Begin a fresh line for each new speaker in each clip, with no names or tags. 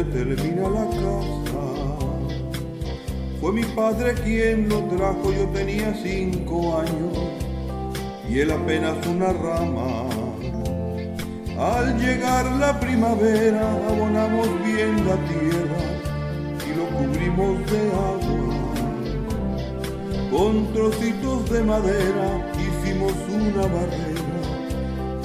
Termina la casa. Fue mi padre quien lo trajo, yo tenía cinco años y él apenas una rama. Al llegar la primavera abonamos bien la tierra y lo cubrimos de agua. Con trocitos de madera hicimos una barrera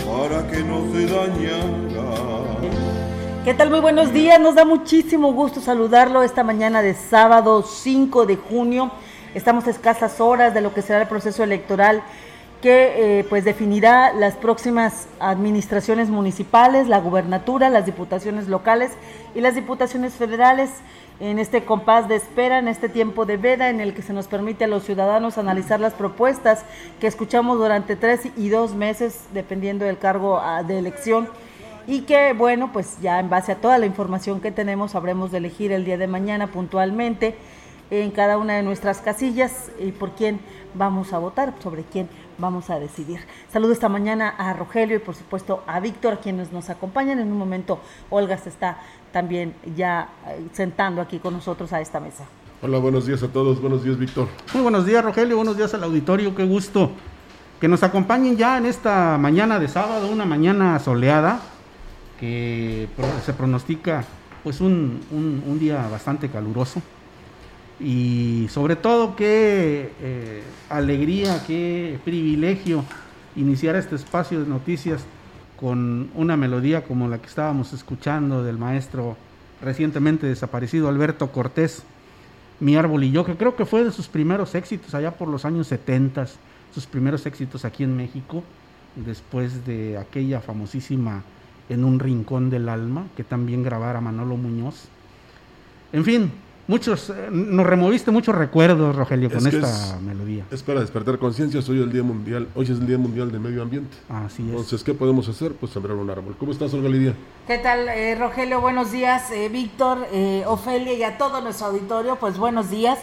para que no se dañara.
¿Qué tal? Muy buenos días. Nos da muchísimo gusto saludarlo esta mañana de sábado 5 de junio. Estamos a escasas horas de lo que será el proceso electoral que eh, pues definirá las próximas administraciones municipales, la gubernatura, las diputaciones locales y las diputaciones federales en este compás de espera, en este tiempo de veda en el que se nos permite a los ciudadanos analizar las propuestas que escuchamos durante tres y dos meses, dependiendo del cargo ah, de elección y que bueno, pues ya en base a toda la información que tenemos habremos de elegir el día de mañana puntualmente en cada una de nuestras casillas y por quién vamos a votar, sobre quién vamos a decidir. Saludo esta mañana a Rogelio y por supuesto a Víctor, quienes nos acompañan. En un momento Olga se está también ya eh, sentando aquí con nosotros a esta mesa.
Hola, buenos días a todos. Buenos días, Víctor.
Muy buenos días, Rogelio. Buenos días al auditorio. Qué gusto que nos acompañen ya en esta mañana de sábado, una mañana soleada que se pronostica pues un, un, día bastante caluroso. Y sobre todo qué eh, alegría, qué privilegio iniciar este espacio de noticias con una melodía como la que estábamos escuchando del maestro recientemente desaparecido Alberto Cortés, Mi árbol y yo, que creo que fue de sus primeros éxitos allá por los años 70, sus primeros éxitos aquí en México, después de aquella famosísima en un rincón del alma, que también grabara Manolo Muñoz. En fin, muchos, eh, nos removiste muchos recuerdos, Rogelio, con esta melodía.
Es para despertar conciencia, hoy el Día Mundial, hoy es el Día Mundial del Medio Ambiente.
Así es.
Entonces, ¿qué podemos hacer? Pues sembrar un árbol. ¿Cómo estás, Olga Lidia?
¿Qué tal, eh, Rogelio? Buenos días, eh, Víctor, Ofelia y a todo nuestro auditorio, pues buenos días.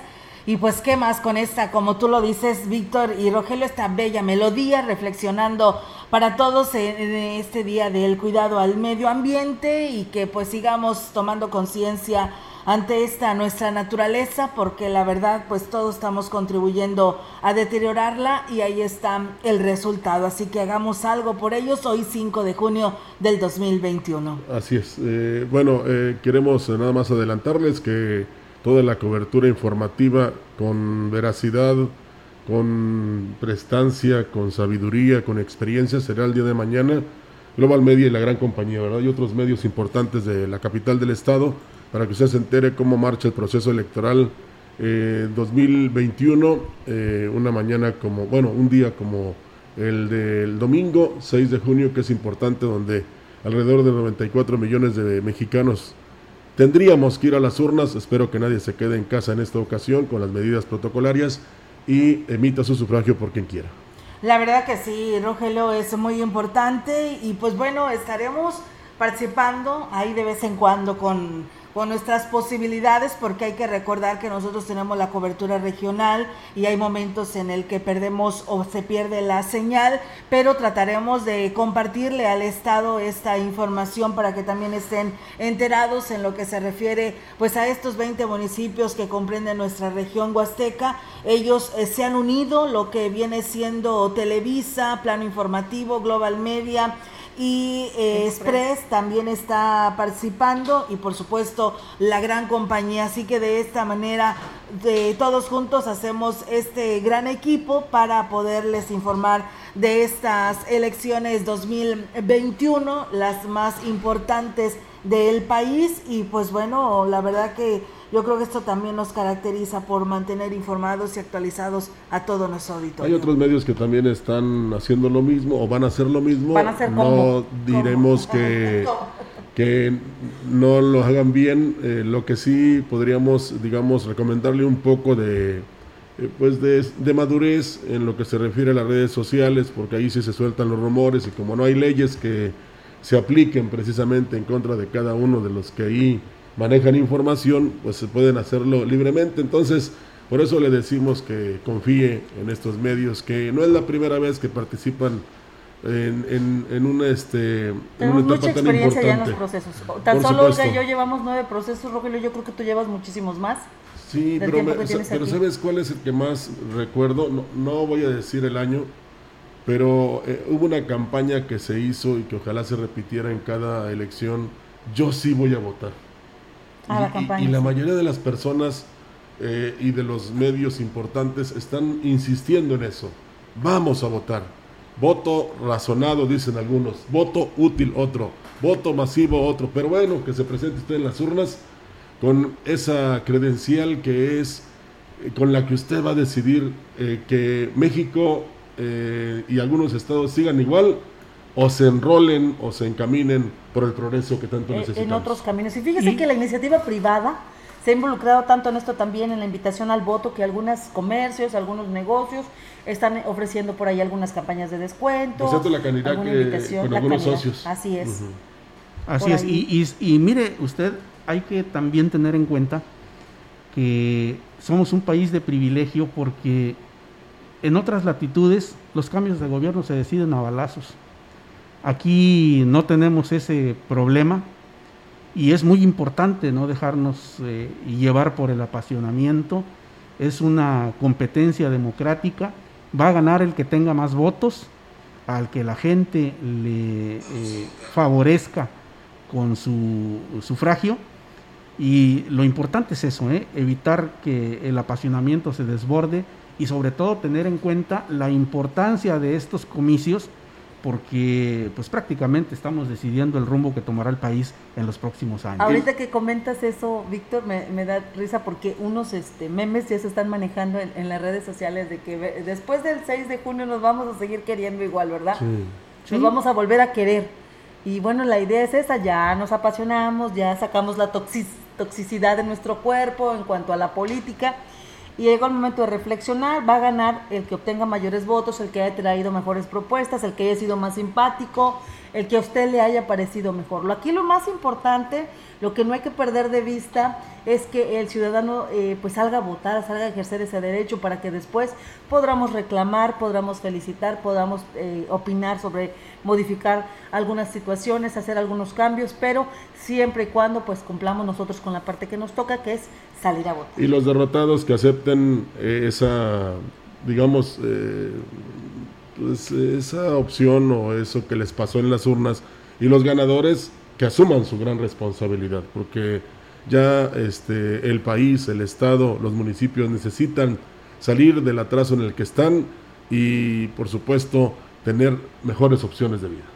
Y pues qué más con esta, como tú lo dices, Víctor y Rogelio, esta bella melodía, reflexionando para todos en este día del cuidado al medio ambiente y que pues sigamos tomando conciencia ante esta nuestra naturaleza porque la verdad pues todos estamos contribuyendo a deteriorarla y ahí está el resultado. Así que hagamos algo por ellos hoy 5 de junio del 2021
así es. Eh, bueno eh, queremos nada más adelantarles que toda la cobertura informativa con veracidad, con prestancia, con sabiduría, con experiencia será el día de mañana. Global Media y la gran compañía, ¿verdad? Y otros medios importantes de la capital del estado para que usted se entere cómo marcha el proceso electoral 2021, eh, eh, una mañana como, bueno, un día como el del domingo 6 de junio, que es importante, donde alrededor de 94 millones de mexicanos Tendríamos que ir a las urnas, espero que nadie se quede en casa en esta ocasión con las medidas protocolarias y emita su sufragio por quien quiera.
La verdad que sí, Rogelio, es muy importante y pues bueno, estaremos participando ahí de vez en cuando con con nuestras posibilidades, porque hay que recordar que nosotros tenemos la cobertura regional y hay momentos en el que perdemos o se pierde la señal, pero trataremos de compartirle al Estado esta información para que también estén enterados en lo que se refiere pues a estos 20 municipios que comprenden nuestra región huasteca. Ellos eh, se han unido, lo que viene siendo Televisa, Plano Informativo, Global Media, y eh, Express también está participando y por supuesto la gran compañía. Así que de esta manera de, todos juntos hacemos este gran equipo para poderles informar de estas elecciones 2021, las más importantes del país y pues bueno, la verdad que yo creo que esto también nos caracteriza por mantener informados y actualizados a todo nuestro auditorio.
Hay otros medios que también están haciendo lo mismo o van a hacer lo mismo.
Van a hacer
no diremos que que no lo hagan bien. Eh, lo que sí podríamos, digamos, recomendarle un poco de, eh, pues de, de, madurez en lo que se refiere a las redes sociales, porque ahí sí se sueltan los rumores y como no hay leyes que se apliquen precisamente en contra de cada uno de los que ahí manejan información, pues se pueden hacerlo libremente. Entonces, por eso le decimos que confíe en estos medios, que no es la primera vez que participan en, en, en una, este, en
una etapa mucha experiencia ya en los procesos. Tan solo Olga y yo llevamos nueve procesos, Rogelio, yo creo que tú llevas muchísimos más.
Sí, pero, pero ¿sabes cuál es el que más recuerdo? No, no voy a decir el año, pero eh, hubo una campaña que se hizo y que ojalá se repitiera en cada elección. Yo sí voy a votar y, la mayoría de las personas eh, y de los medios importantes están insistiendo en eso. Vamos a votar. Voto razonado, dicen algunos. Voto útil, otro. Voto masivo, otro. Pero bueno, que se presente usted en las urnas con esa credencial que es eh, con la que usted va a decidir eh, que México y algunos estados sigan igual o se enrolen o se encaminen por el progreso que tanto necesitamos.
En otros caminos. Y fíjese que la iniciativa privada se ha involucrado tanto en esto también, en la invitación al voto, que algunos comercios, algunos negocios están ofreciendo por ahí algunas campañas de descuento.
la canidad con algunos socios.
Así es.
Así es. Y, y, y mire, usted, hay que también tener en cuenta que somos un país de privilegio porque en otras latitudes los cambios de gobierno se deciden a balazos. Aquí no tenemos ese problema y es muy importante no dejarnos eh, llevar por el apasionamiento. Es una competencia democrática. Va a ganar el que tenga más votos, al que la gente le eh, favorezca con su sufragio. Y lo importante es eso, ¿eh? evitar que el apasionamiento se desborde y sobre todo tener en cuenta la importancia de estos comicios porque pues prácticamente estamos decidiendo el rumbo que tomará el país en los próximos años.
Ahorita que comentas eso, Víctor, me, da risa porque unos este, memes ya se están manejando en, las redes sociales de que después del 6 de junio nos vamos a seguir queriendo igual, ¿verdad? Sí. Nos vamos a volver a querer. Y bueno, la idea es esa, ya nos apasionamos, ya sacamos la toxicidad de nuestro cuerpo en cuanto a la política y llega el momento de reflexionar, va a ganar el que obtenga mayores votos, el que haya traído mejores propuestas, el que haya sido más simpático, el que a usted le haya parecido mejor. Aquí lo más importante, lo que no hay que perder de vista es que el ciudadano eh, pues salga a votar, salga a ejercer ese derecho para que después podamos reclamar, podamos felicitar, podamos eh, opinar sobre modificar algunas situaciones, hacer algunos cambios, pero siempre y cuando pues cumplamos nosotros con la parte que nos toca, que es salir a votar.
Y los derrotados que acepten eh, esa, digamos, eh, pues, esa opción o eso que les pasó en las urnas, y los ganadores que asuman su gran responsabilidad, porque ya este, el país, el Estado, los municipios necesitan salir del atraso en el que están y, por supuesto, tener mejores opciones de vida.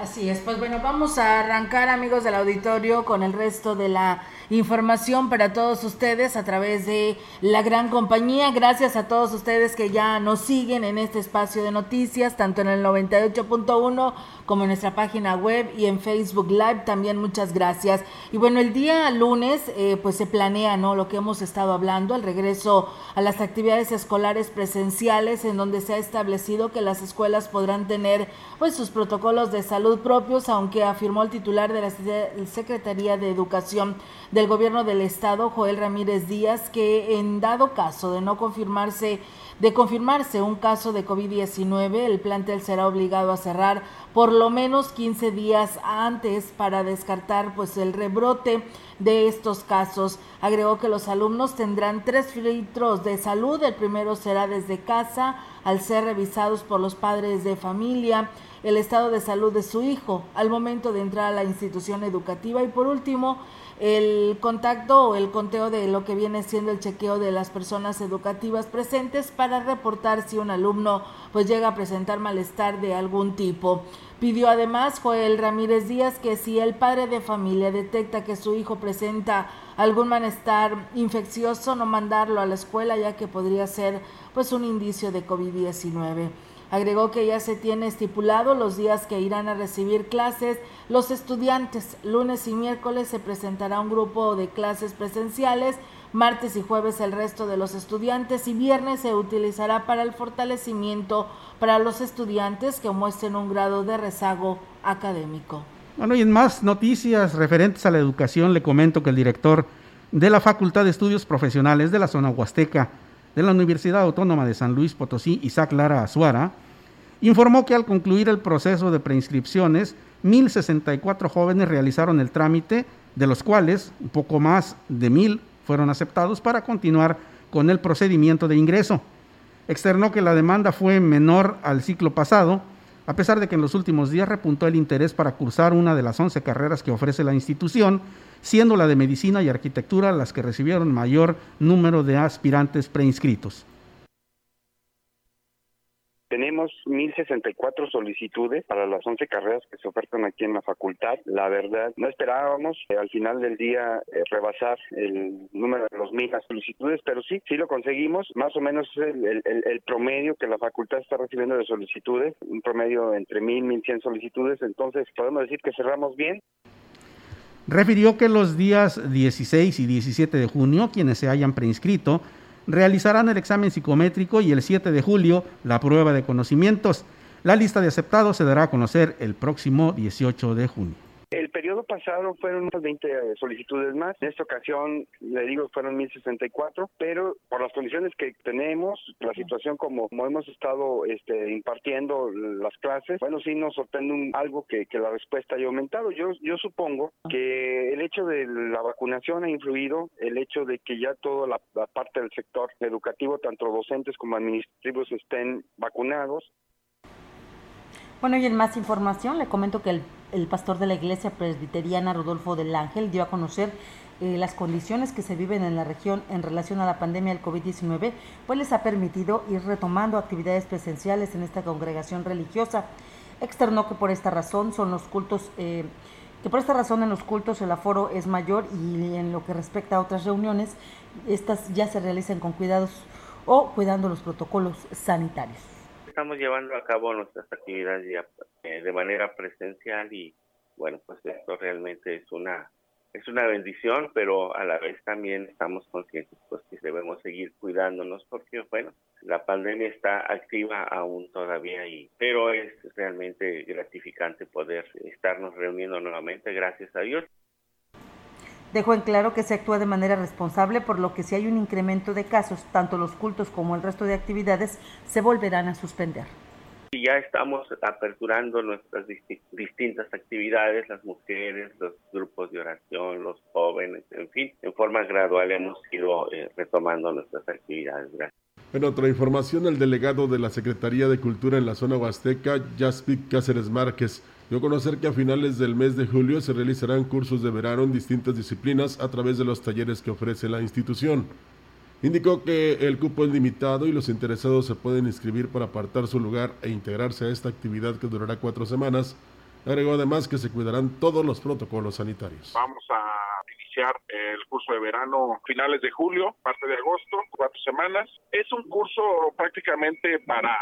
Así es, pues bueno, vamos a arrancar amigos del auditorio con el resto de la información para todos ustedes a través de la gran compañía. Gracias a todos ustedes que ya nos siguen en este espacio de noticias, tanto en el 98.1 como en nuestra página web y en Facebook Live. También muchas gracias. Y bueno, el día lunes eh, pues se planea, ¿no? Lo que hemos estado hablando, el regreso a las actividades escolares presenciales en donde se ha establecido que las escuelas podrán tener pues sus protocolos de salud propios, aunque afirmó el titular de la Secretaría de Educación del Gobierno del Estado, Joel Ramírez Díaz, que en dado caso de no confirmarse de confirmarse un caso de COVID-19, el plantel será obligado a cerrar por lo menos 15 días antes para descartar pues el rebrote de estos casos. Agregó que los alumnos tendrán tres filtros de salud. El primero será desde casa al ser revisados por los padres de familia el estado de salud de su hijo al momento de entrar a la institución educativa y por último el contacto o el conteo de lo que viene siendo el chequeo de las personas educativas presentes para reportar si un alumno pues llega a presentar malestar de algún tipo. Pidió además Joel Ramírez Díaz que si el padre de familia detecta que su hijo presenta algún malestar infeccioso, no mandarlo a la escuela ya que podría ser pues un indicio de COVID-19. Agregó que ya se tiene estipulado los días que irán a recibir clases los estudiantes. Lunes y miércoles se presentará un grupo de clases presenciales, martes y jueves el resto de los estudiantes y viernes se utilizará para el fortalecimiento para los estudiantes que muestren un grado de rezago académico.
Bueno, y en más noticias referentes a la educación, le comento que el director de la Facultad de Estudios Profesionales de la zona Huasteca, de la Universidad Autónoma de San Luis Potosí, Isaac Lara Azuara, informó que al concluir el proceso de preinscripciones, 1.064 jóvenes realizaron el trámite, de los cuales un poco más de 1.000 fueron aceptados para continuar con el procedimiento de ingreso. Externó que la demanda fue menor al ciclo pasado, a pesar de que en los últimos días repuntó el interés para cursar una de las 11 carreras que ofrece la institución, siendo la de medicina y arquitectura las que recibieron mayor número de aspirantes preinscritos.
Tenemos 1.064 solicitudes para las 11 carreras que se ofertan aquí en la facultad. La verdad, no esperábamos eh, al final del día eh, rebasar el número de los mil solicitudes, pero sí, sí lo conseguimos. Más o menos el, el, promedio que la facultad está recibiendo de solicitudes, un promedio entre 1.000 1.100 solicitudes. Entonces, podemos decir que cerramos bien.
Refirió que los días 16 y 17 de junio, quienes se hayan preinscrito, realizarán el examen psicométrico y el 7 de julio la prueba de conocimientos. La lista de aceptados se dará a conocer el próximo 18 de junio.
El periodo pasado fueron unas 20 solicitudes más. En esta ocasión, le digo, fueron 1064, pero por las condiciones que tenemos, la situación como, hemos estado este, impartiendo las clases, bueno, sí nos sorprende algo que, la respuesta haya aumentado. Yo, yo supongo que el hecho de la vacunación ha influido, el hecho de que ya toda la parte del sector educativo, tanto docentes como administrativos, estén vacunados,
bueno, y en más información le comento que el, pastor de la iglesia presbiteriana Rodolfo del Ángel dio a conocer eh, las condiciones que se viven en la región en relación a la pandemia del COVID-19, pues les ha permitido ir retomando actividades presenciales en esta congregación religiosa. Externó que por esta razón son los cultos, eh, que por esta razón en los cultos el aforo es mayor y en lo que respecta a otras reuniones, estas ya se realizan con cuidados o cuidando los protocolos sanitarios
estamos llevando a cabo nuestras actividades ya eh, de manera presencial y bueno, pues esto realmente es una es una bendición, pero a la vez también estamos conscientes pues que debemos seguir cuidándonos porque bueno, la pandemia está activa aún todavía y pero es realmente gratificante poder estarnos reuniendo nuevamente, gracias a Dios.
Dejó en claro que se actúa de manera responsable, por lo que si hay un incremento de casos, tanto los cultos como el resto de actividades se volverán a suspender.
Ya estamos aperturando nuestras distintas actividades, las mujeres, los grupos de oración, los jóvenes, en fin, en forma gradual hemos ido eh, retomando nuestras actividades. Gracias.
En otra información, el delegado de la Secretaría de Cultura en la zona huasteca, Jaspic Cáceres Márquez, dio conocer que a finales del mes de julio se realizarán cursos de verano en distintas disciplinas a través de los talleres que ofrece la institución. Indicó que el cupo es limitado y los interesados se pueden inscribir para apartar su lugar e integrarse a esta actividad que durará cuatro semanas. Agregó además que se cuidarán todos los protocolos sanitarios.
Vamos a iniciar el curso de verano finales de julio, parte de agosto, cuatro semanas. Es un curso prácticamente para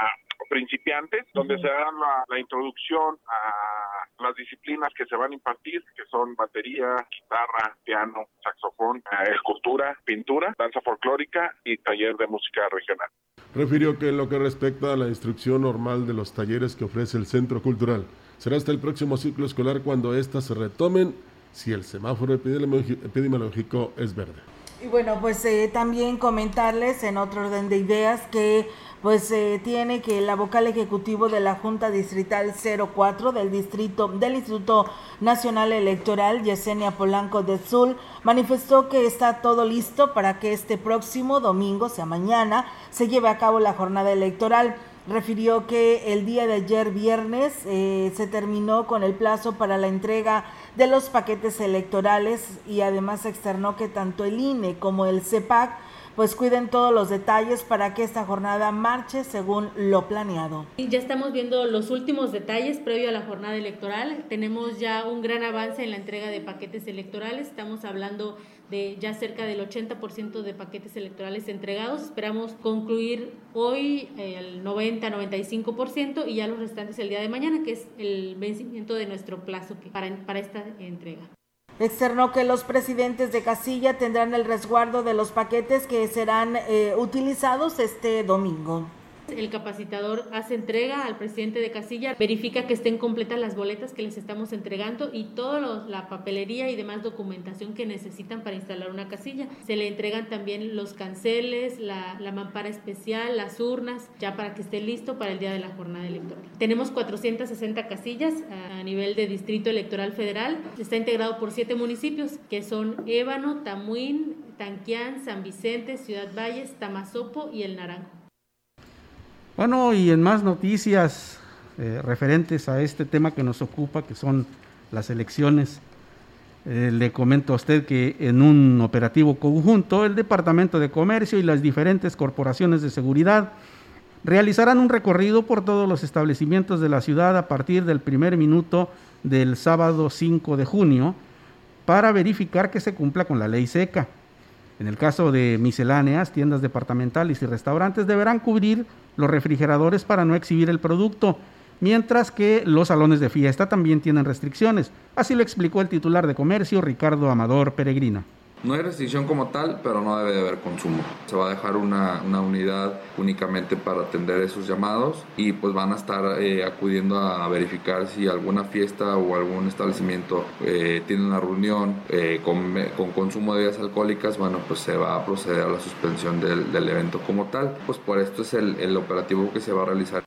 principiantes, donde se da la, introducción a las disciplinas que se van a impartir, que son batería, guitarra, piano, saxofón, eh, escultura, pintura, danza folclórica y taller de música regional.
Refirió que en lo que respecta a la instrucción normal de los talleres que ofrece el Centro Cultural, será hasta el próximo ciclo escolar cuando éstas se retomen si el semáforo epidemiológico es verde.
Y bueno, pues eh, también comentarles en otro orden de ideas que pues eh, tiene que la vocal ejecutivo de la Junta Distrital 04 del distrito del Instituto Nacional Electoral, Yesenia Polanco de Sul, manifestó que está todo listo para que este próximo domingo, sea mañana, se lleve a cabo la jornada electoral. Refirió que el día de ayer viernes eh, se terminó con el plazo para la entrega de los paquetes electorales y además externó que tanto el INE como el CEPAC pues cuiden todos los detalles para que esta jornada marche según lo planeado.
Ya estamos viendo los últimos detalles previo a la jornada electoral. Tenemos ya un gran avance en la entrega de paquetes electorales. Estamos hablando de ya cerca del 80% de paquetes electorales entregados. Esperamos concluir hoy eh, el 90-95% y ya los restantes el día de mañana, que es el vencimiento de nuestro plazo para, para esta entrega.
Externó que los presidentes de casilla tendrán el resguardo de los paquetes que serán eh, utilizados este domingo.
El capacitador hace entrega al presidente de casilla, verifica que estén completas las boletas que les estamos entregando y toda la papelería y demás documentación que necesitan para instalar una casilla. Se le entregan también los canceles, la, mampara especial, las urnas, ya para que esté listo para el día de la jornada electoral. Tenemos 460 casillas a nivel de Distrito Electoral Federal. Está integrado por siete municipios que son Ébano, Tamuín, Tanquián, San Vicente, Ciudad Valles, Tamazopo y El Naranjo.
Bueno, y en más noticias eh, referentes a este tema que nos ocupa, que son las elecciones, eh, le comento a usted que en un operativo conjunto, el Departamento de Comercio y las diferentes corporaciones de seguridad realizarán un recorrido por todos los establecimientos de la ciudad a partir del primer minuto del sábado 5 de junio para verificar que se cumpla con la ley seca. En el caso de misceláneas, tiendas departamentales y restaurantes deberán cubrir los refrigeradores para no exhibir el producto, mientras que los salones de fiesta también tienen restricciones. Así lo explicó el titular de comercio, Ricardo Amador Peregrina.
No hay restricción como tal, pero no debe de haber consumo. Se va a dejar una, unidad únicamente para atender esos llamados y pues van a estar eh, acudiendo a verificar si alguna fiesta o algún establecimiento eh, tiene una reunión eh, con, consumo de bebidas alcohólicas, bueno, pues se va a proceder a la suspensión del, del evento como tal. Pues por esto es el, el operativo que se va a realizar.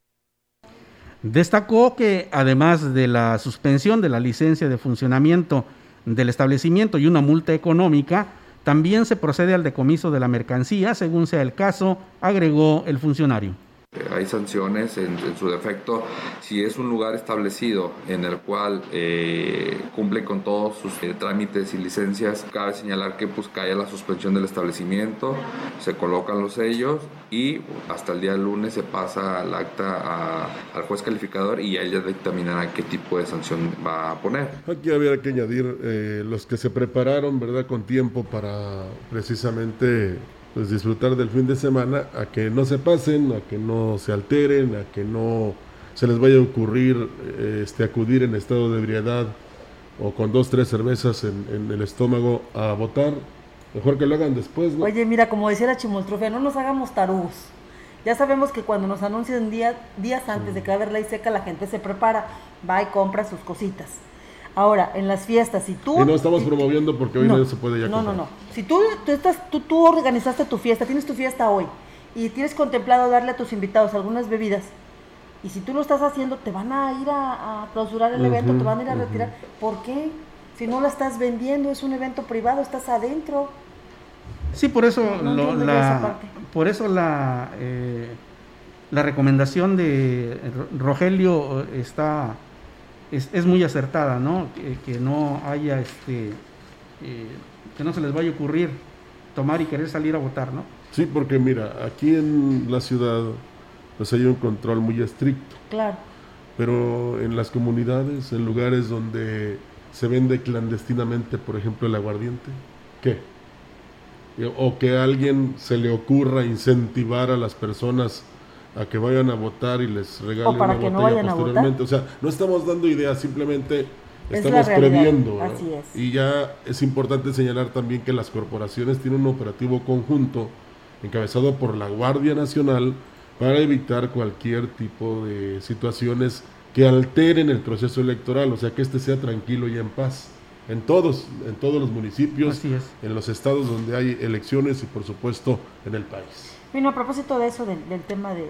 Destacó que además de la suspensión de la licencia de funcionamiento, del establecimiento y una multa económica, también se procede al decomiso de la mercancía, según sea el caso, agregó el funcionario.
Hay sanciones en, su defecto si es un lugar establecido en el cual eh, cumple con todos sus eh, trámites y licencias. Cabe señalar que pues cae la suspensión del establecimiento, se colocan los sellos y hasta el día lunes se pasa el acta al juez calificador y ella dictaminará qué tipo de sanción va a poner.
Aquí habría que añadir eh, los que se prepararon, ¿verdad?, con tiempo para precisamente pues disfrutar del fin de semana, a que no se pasen, a que no se alteren, a que no se les vaya a ocurrir eh, este, acudir en estado de ebriedad o con dos, tres cervezas en, el estómago a votar. Mejor que lo hagan después, ¿no?
Oye, mira, como decía la chimoltrofia, no nos hagamos tarugos. Ya sabemos que cuando nos anuncian día, días antes de que va a haber ley seca, la gente se prepara, va y compra sus cositas. Ahora, en las fiestas, si tú...
Y no estamos promoviendo porque hoy no, se puede ya
No, no, no. Si tú, tú, estás, tú, tú organizaste tu fiesta, tienes tu fiesta hoy y tienes contemplado darle a tus invitados algunas bebidas, y si tú lo estás haciendo, te van a ir a, clausurar el evento, te van a ir a retirar. ¿Por qué? Si no la estás vendiendo, es un evento privado, estás adentro.
Sí, por eso, la, por eso la, eh, la recomendación de Rogelio está es, es muy acertada, ¿no? Que, no haya este, eh, que no se les vaya a ocurrir tomar y querer salir a votar, ¿no?
Sí, porque mira, aquí en la ciudad pues hay un control muy estricto.
Claro.
Pero en las comunidades, en lugares donde se vende clandestinamente, por ejemplo, el aguardiente, ¿qué? O que a alguien se le ocurra incentivar a las personas a que vayan a votar y les regalen
una botella posteriormente.
O sea, no estamos dando ideas, simplemente estamos previendo.
Así es.
Y ya es importante señalar también que las corporaciones tienen un operativo conjunto encabezado por la Guardia Nacional para evitar cualquier tipo de situaciones que alteren el proceso electoral, o sea, que este sea tranquilo y en paz. En todos, en todos los municipios, en los estados donde hay elecciones y por supuesto en el país.
Bueno, a propósito de eso, del, tema de,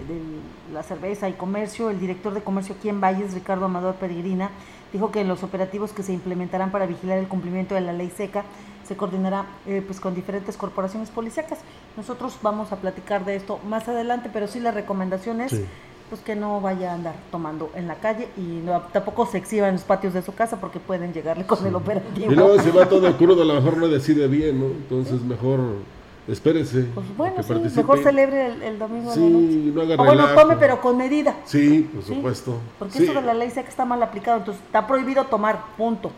la cerveza y comercio, el director de comercio aquí en Valles, Ricardo Amador Peregrina, dijo que los operativos que se implementarán para vigilar el cumplimiento de la ley seca se coordinará eh, pues con diferentes corporaciones policíacas. Nosotros vamos a platicar de esto más adelante, pero sí la recomendación es
pues que no vaya a andar tomando en la calle y no, tampoco se exhiba en los patios de su casa porque pueden llegarle con el operativo.
Y luego si va todo crudo, a lo mejor no decide bien, ¿no? Entonces mejor espérese.
Pues bueno, sí, mejor celebre el, domingo
sí,
de noche.
no haga
o bueno, tome pero con medida.
Sí, por supuesto.
Porque
sí.
eso de la ley que está mal aplicado, entonces está prohibido tomar, punto.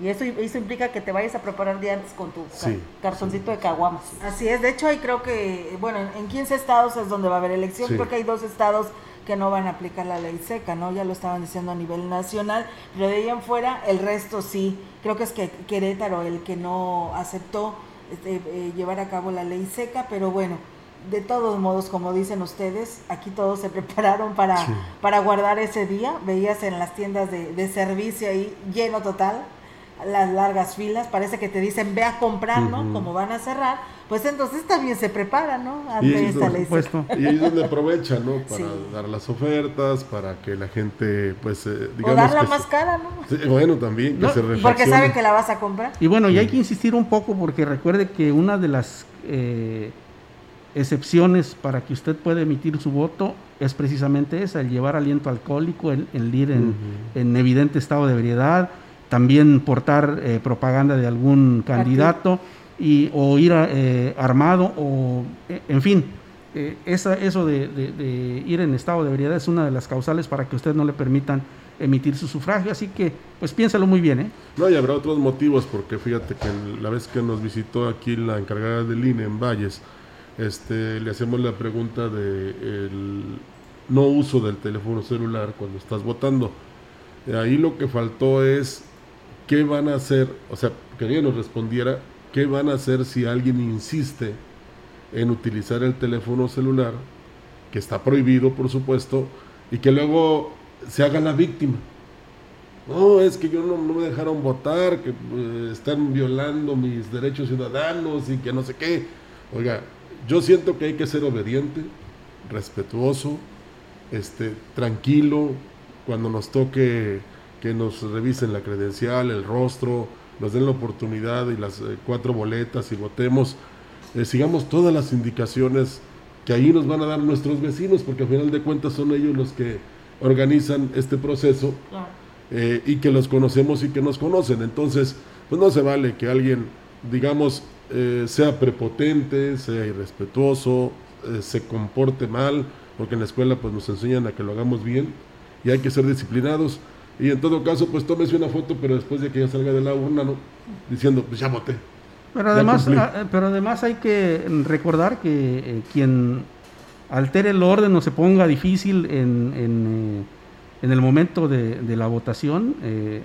Y eso, eso implica que te vayas a preparar día antes con tu
Sí,
cartoncito de caguamas. Así es, de hecho ahí creo que, bueno, en 15 estados es donde va a haber elección,
Sí.
creo que hay dos estados que no van a aplicar la ley seca, ¿no? Ya lo estaban diciendo a nivel nacional, pero de ahí en fuera el resto sí. Creo que es que Querétaro el que no aceptó este, eh, llevar a cabo la ley seca, pero bueno, de todos modos, como dicen ustedes, aquí todos se prepararon para,
Sí.
para guardar ese día. Veías en las tiendas de, de servicio ahí lleno total, las largas filas, parece que te dicen ve a comprar, ¿no? Como van a cerrar, pues entonces también se preparan, ¿no?
Y,
Ante esta ley
supuesto.
seca.
y ahí es donde aprovecha, ¿no? Para
Sí.
dar las ofertas, para que la gente, pues, eh,
O
digamos
darla
que
más
se-
cara, ¿no?
Sí, bueno, también, que
No,
se
Porque saben que la vas a comprar.
Y bueno, y hay que insistir un poco porque recuerde que una de las eh, excepciones para que usted pueda emitir su voto es precisamente esa, el llevar aliento alcohólico, el, el ir en, en evidente estado de ebriedad, también portar eh, propaganda de algún candidato y, o ir a, eh, armado o, eh, en fin, eh, esa, eso de, de- de ir en estado de ebriedad es una de las causales para que usted no le permitan emitir su sufragio, así que pues piénsalo muy bien, ¿eh?
No, y habrá otros motivos, porque fíjate que la vez que nos visitó aquí la encargada del INE en Valles, este, le hacemos la pregunta de el no uso del teléfono celular cuando estás votando. Eh, Ahí lo que faltó es qué van a hacer, o sea, que ella nos respondiera qué van a hacer si alguien insiste en utilizar el teléfono celular, que está prohibido, por supuesto, y que luego se haga la víctima. No, es que yo no, no me dejaron votar, que eh, están violando mis derechos ciudadanos y que no sé qué. Oiga, yo siento que hay que ser obediente, respetuoso, este, tranquilo, cuando nos toque que nos revisen la credencial, el rostro, nos den la oportunidad y las eh, cuatro boletas y votemos, eh, sigamos todas las indicaciones que ahí nos van a dar nuestros vecinos, porque al final de cuentas son ellos los que organizan este proceso eh, y que los conocemos y que nos conocen. Entonces, pues no se vale que alguien, digamos, eh, sea prepotente, sea irrespetuoso, eh, se comporte mal, porque en la escuela pues nos enseñan a que lo hagamos bien y hay que ser disciplinados. Y en todo caso, pues tómese una foto, pero después de que ya salga de la urna, ¿no? Diciendo, pues ya voté.
Pero además, ah, pero además hay que recordar que eh, quien altere el orden o se ponga difícil en, en, eh, en el momento de, de la votación, eh,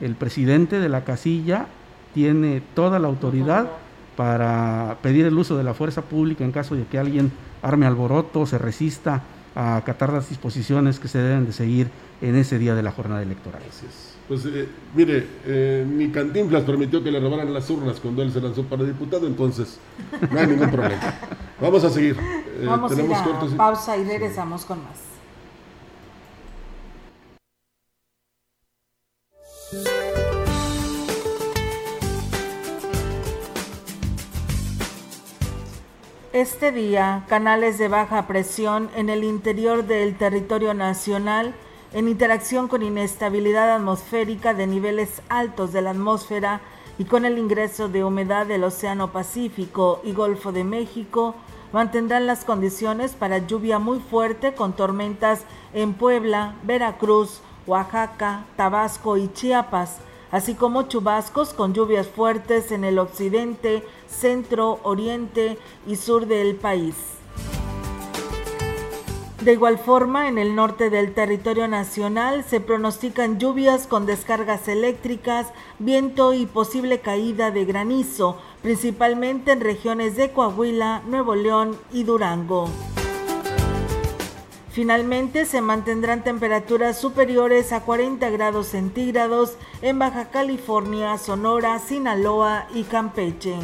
el presidente de la casilla tiene toda la autoridad para pedir el uso de la fuerza pública en caso de que alguien arme alboroto, se resista a acatar las disposiciones que se deben de seguir en ese día de la jornada electoral.
Así es. Pues eh, mire, eh, ni Cantinflas permitió que le robaran las urnas cuando él se lanzó para diputado, entonces no hay ningún problema. Vamos a seguir. Eh,
Vamos a ir a
cortos
pausa y regresamos con más. Este día, canales de baja presión en el interior del territorio nacional, en interacción con inestabilidad atmosférica de niveles altos de la atmósfera y con el ingreso de humedad del Océano Pacífico y Golfo de México, mantendrán las condiciones para lluvia muy fuerte con tormentas en Puebla, Veracruz, Oaxaca, Tabasco y Chiapas, así como chubascos con lluvias fuertes en el occidente, centro, oriente y sur del país. De igual forma, en el norte del territorio nacional se pronostican lluvias con descargas eléctricas, viento y posible caída de granizo, principalmente en regiones de Coahuila, Nuevo León y Durango. Finalmente se mantendrán temperaturas superiores a 40 grados centígrados en Baja California, Sonora, Sinaloa y Campeche.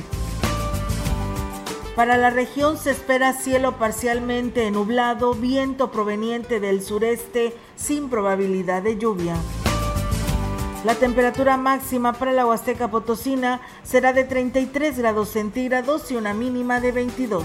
Para la región se espera cielo parcialmente nublado, viento proveniente del sureste sin probabilidad de lluvia. La temperatura máxima para la Huasteca Potosina será de 33 grados centígrados y una mínima de 22.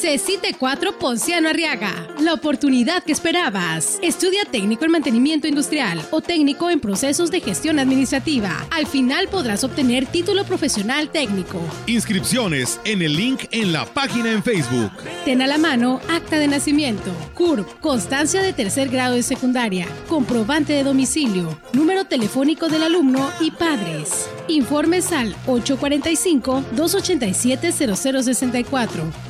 CECITE 4 Ponciano Arriaga. La oportunidad que esperabas. Estudia técnico en mantenimiento industrial o técnico en procesos de gestión administrativa. Al final podrás obtener título profesional técnico.
Inscripciones en el link en la página en Facebook.
Ten a la mano acta de nacimiento, CURP, constancia de tercer grado de secundaria, comprobante de domicilio, número telefónico del alumno y padres. Informes al 845 287 0064.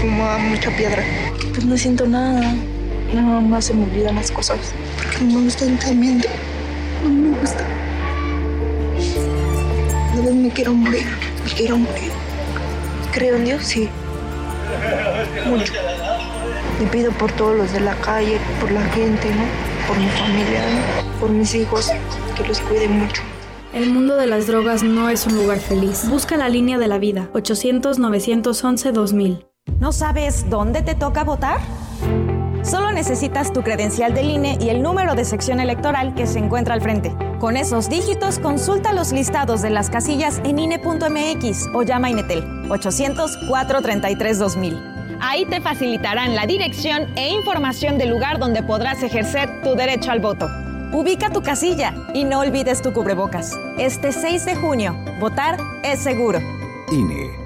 fumaba mucha piedra. Pues no siento nada. Nada más se me olvidan las cosas. Porque no me gusta entendimiento. No me gusta. A vez me quiero morir. Me quiero morir. Creo en Dios, sí. Mucho. Le pido por todos los de la calle, por la gente, ¿no? Por mi familia, por mis hijos, que los cuide mucho.
El mundo de las drogas no es un lugar feliz. Busca la línea de la vida. 800-911-2000.
¿No sabes dónde te toca votar? Solo necesitas tu credencial del INE y el número de sección electoral que se encuentra al frente. Con esos dígitos, consulta los listados de las casillas en INE.mx o llama a Inetel 800-433-2000. Ahí te facilitarán la dirección e información del lugar donde podrás ejercer tu derecho al voto. Ubica tu casilla y no olvides tu cubrebocas. Este 6 de junio, votar es seguro.
INE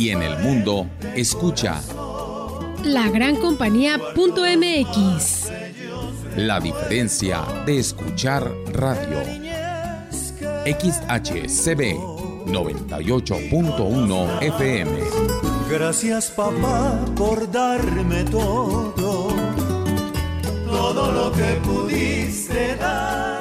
y en el mundo, escucha
la gran compañía.mx.
La diferencia de escuchar radio. XHCB 98.1 FM.
Gracias papá por darme todo, todo lo que pudiste dar.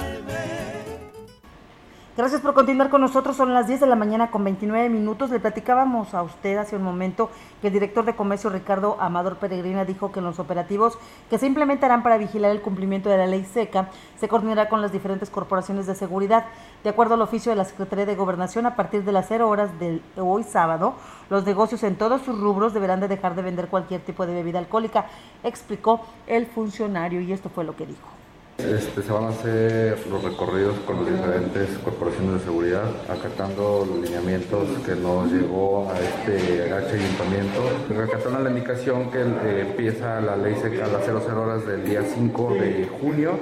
Gracias por continuar con nosotros. Son las 10 de la mañana con 29 minutos. Le platicábamos a usted hace un momento que el director de comercio Ricardo Amador Peregrina dijo que los operativos que se implementarán para vigilar el cumplimiento de la ley seca se coordinará con las diferentes corporaciones de seguridad. De acuerdo al oficio de la Secretaría de Gobernación, a partir de las 0 horas de hoy sábado, los negocios en todos sus rubros deberán de dejar de vender cualquier tipo de bebida alcohólica, explicó el funcionario y esto fue lo que dijo.
Este, se van a hacer los recorridos con las diferentes corporaciones de seguridad, acatando los lineamientos que nos llegó a este H ayuntamiento, recatando la indicación que eh, empieza la ley seca a las 00 horas del día 5 de junio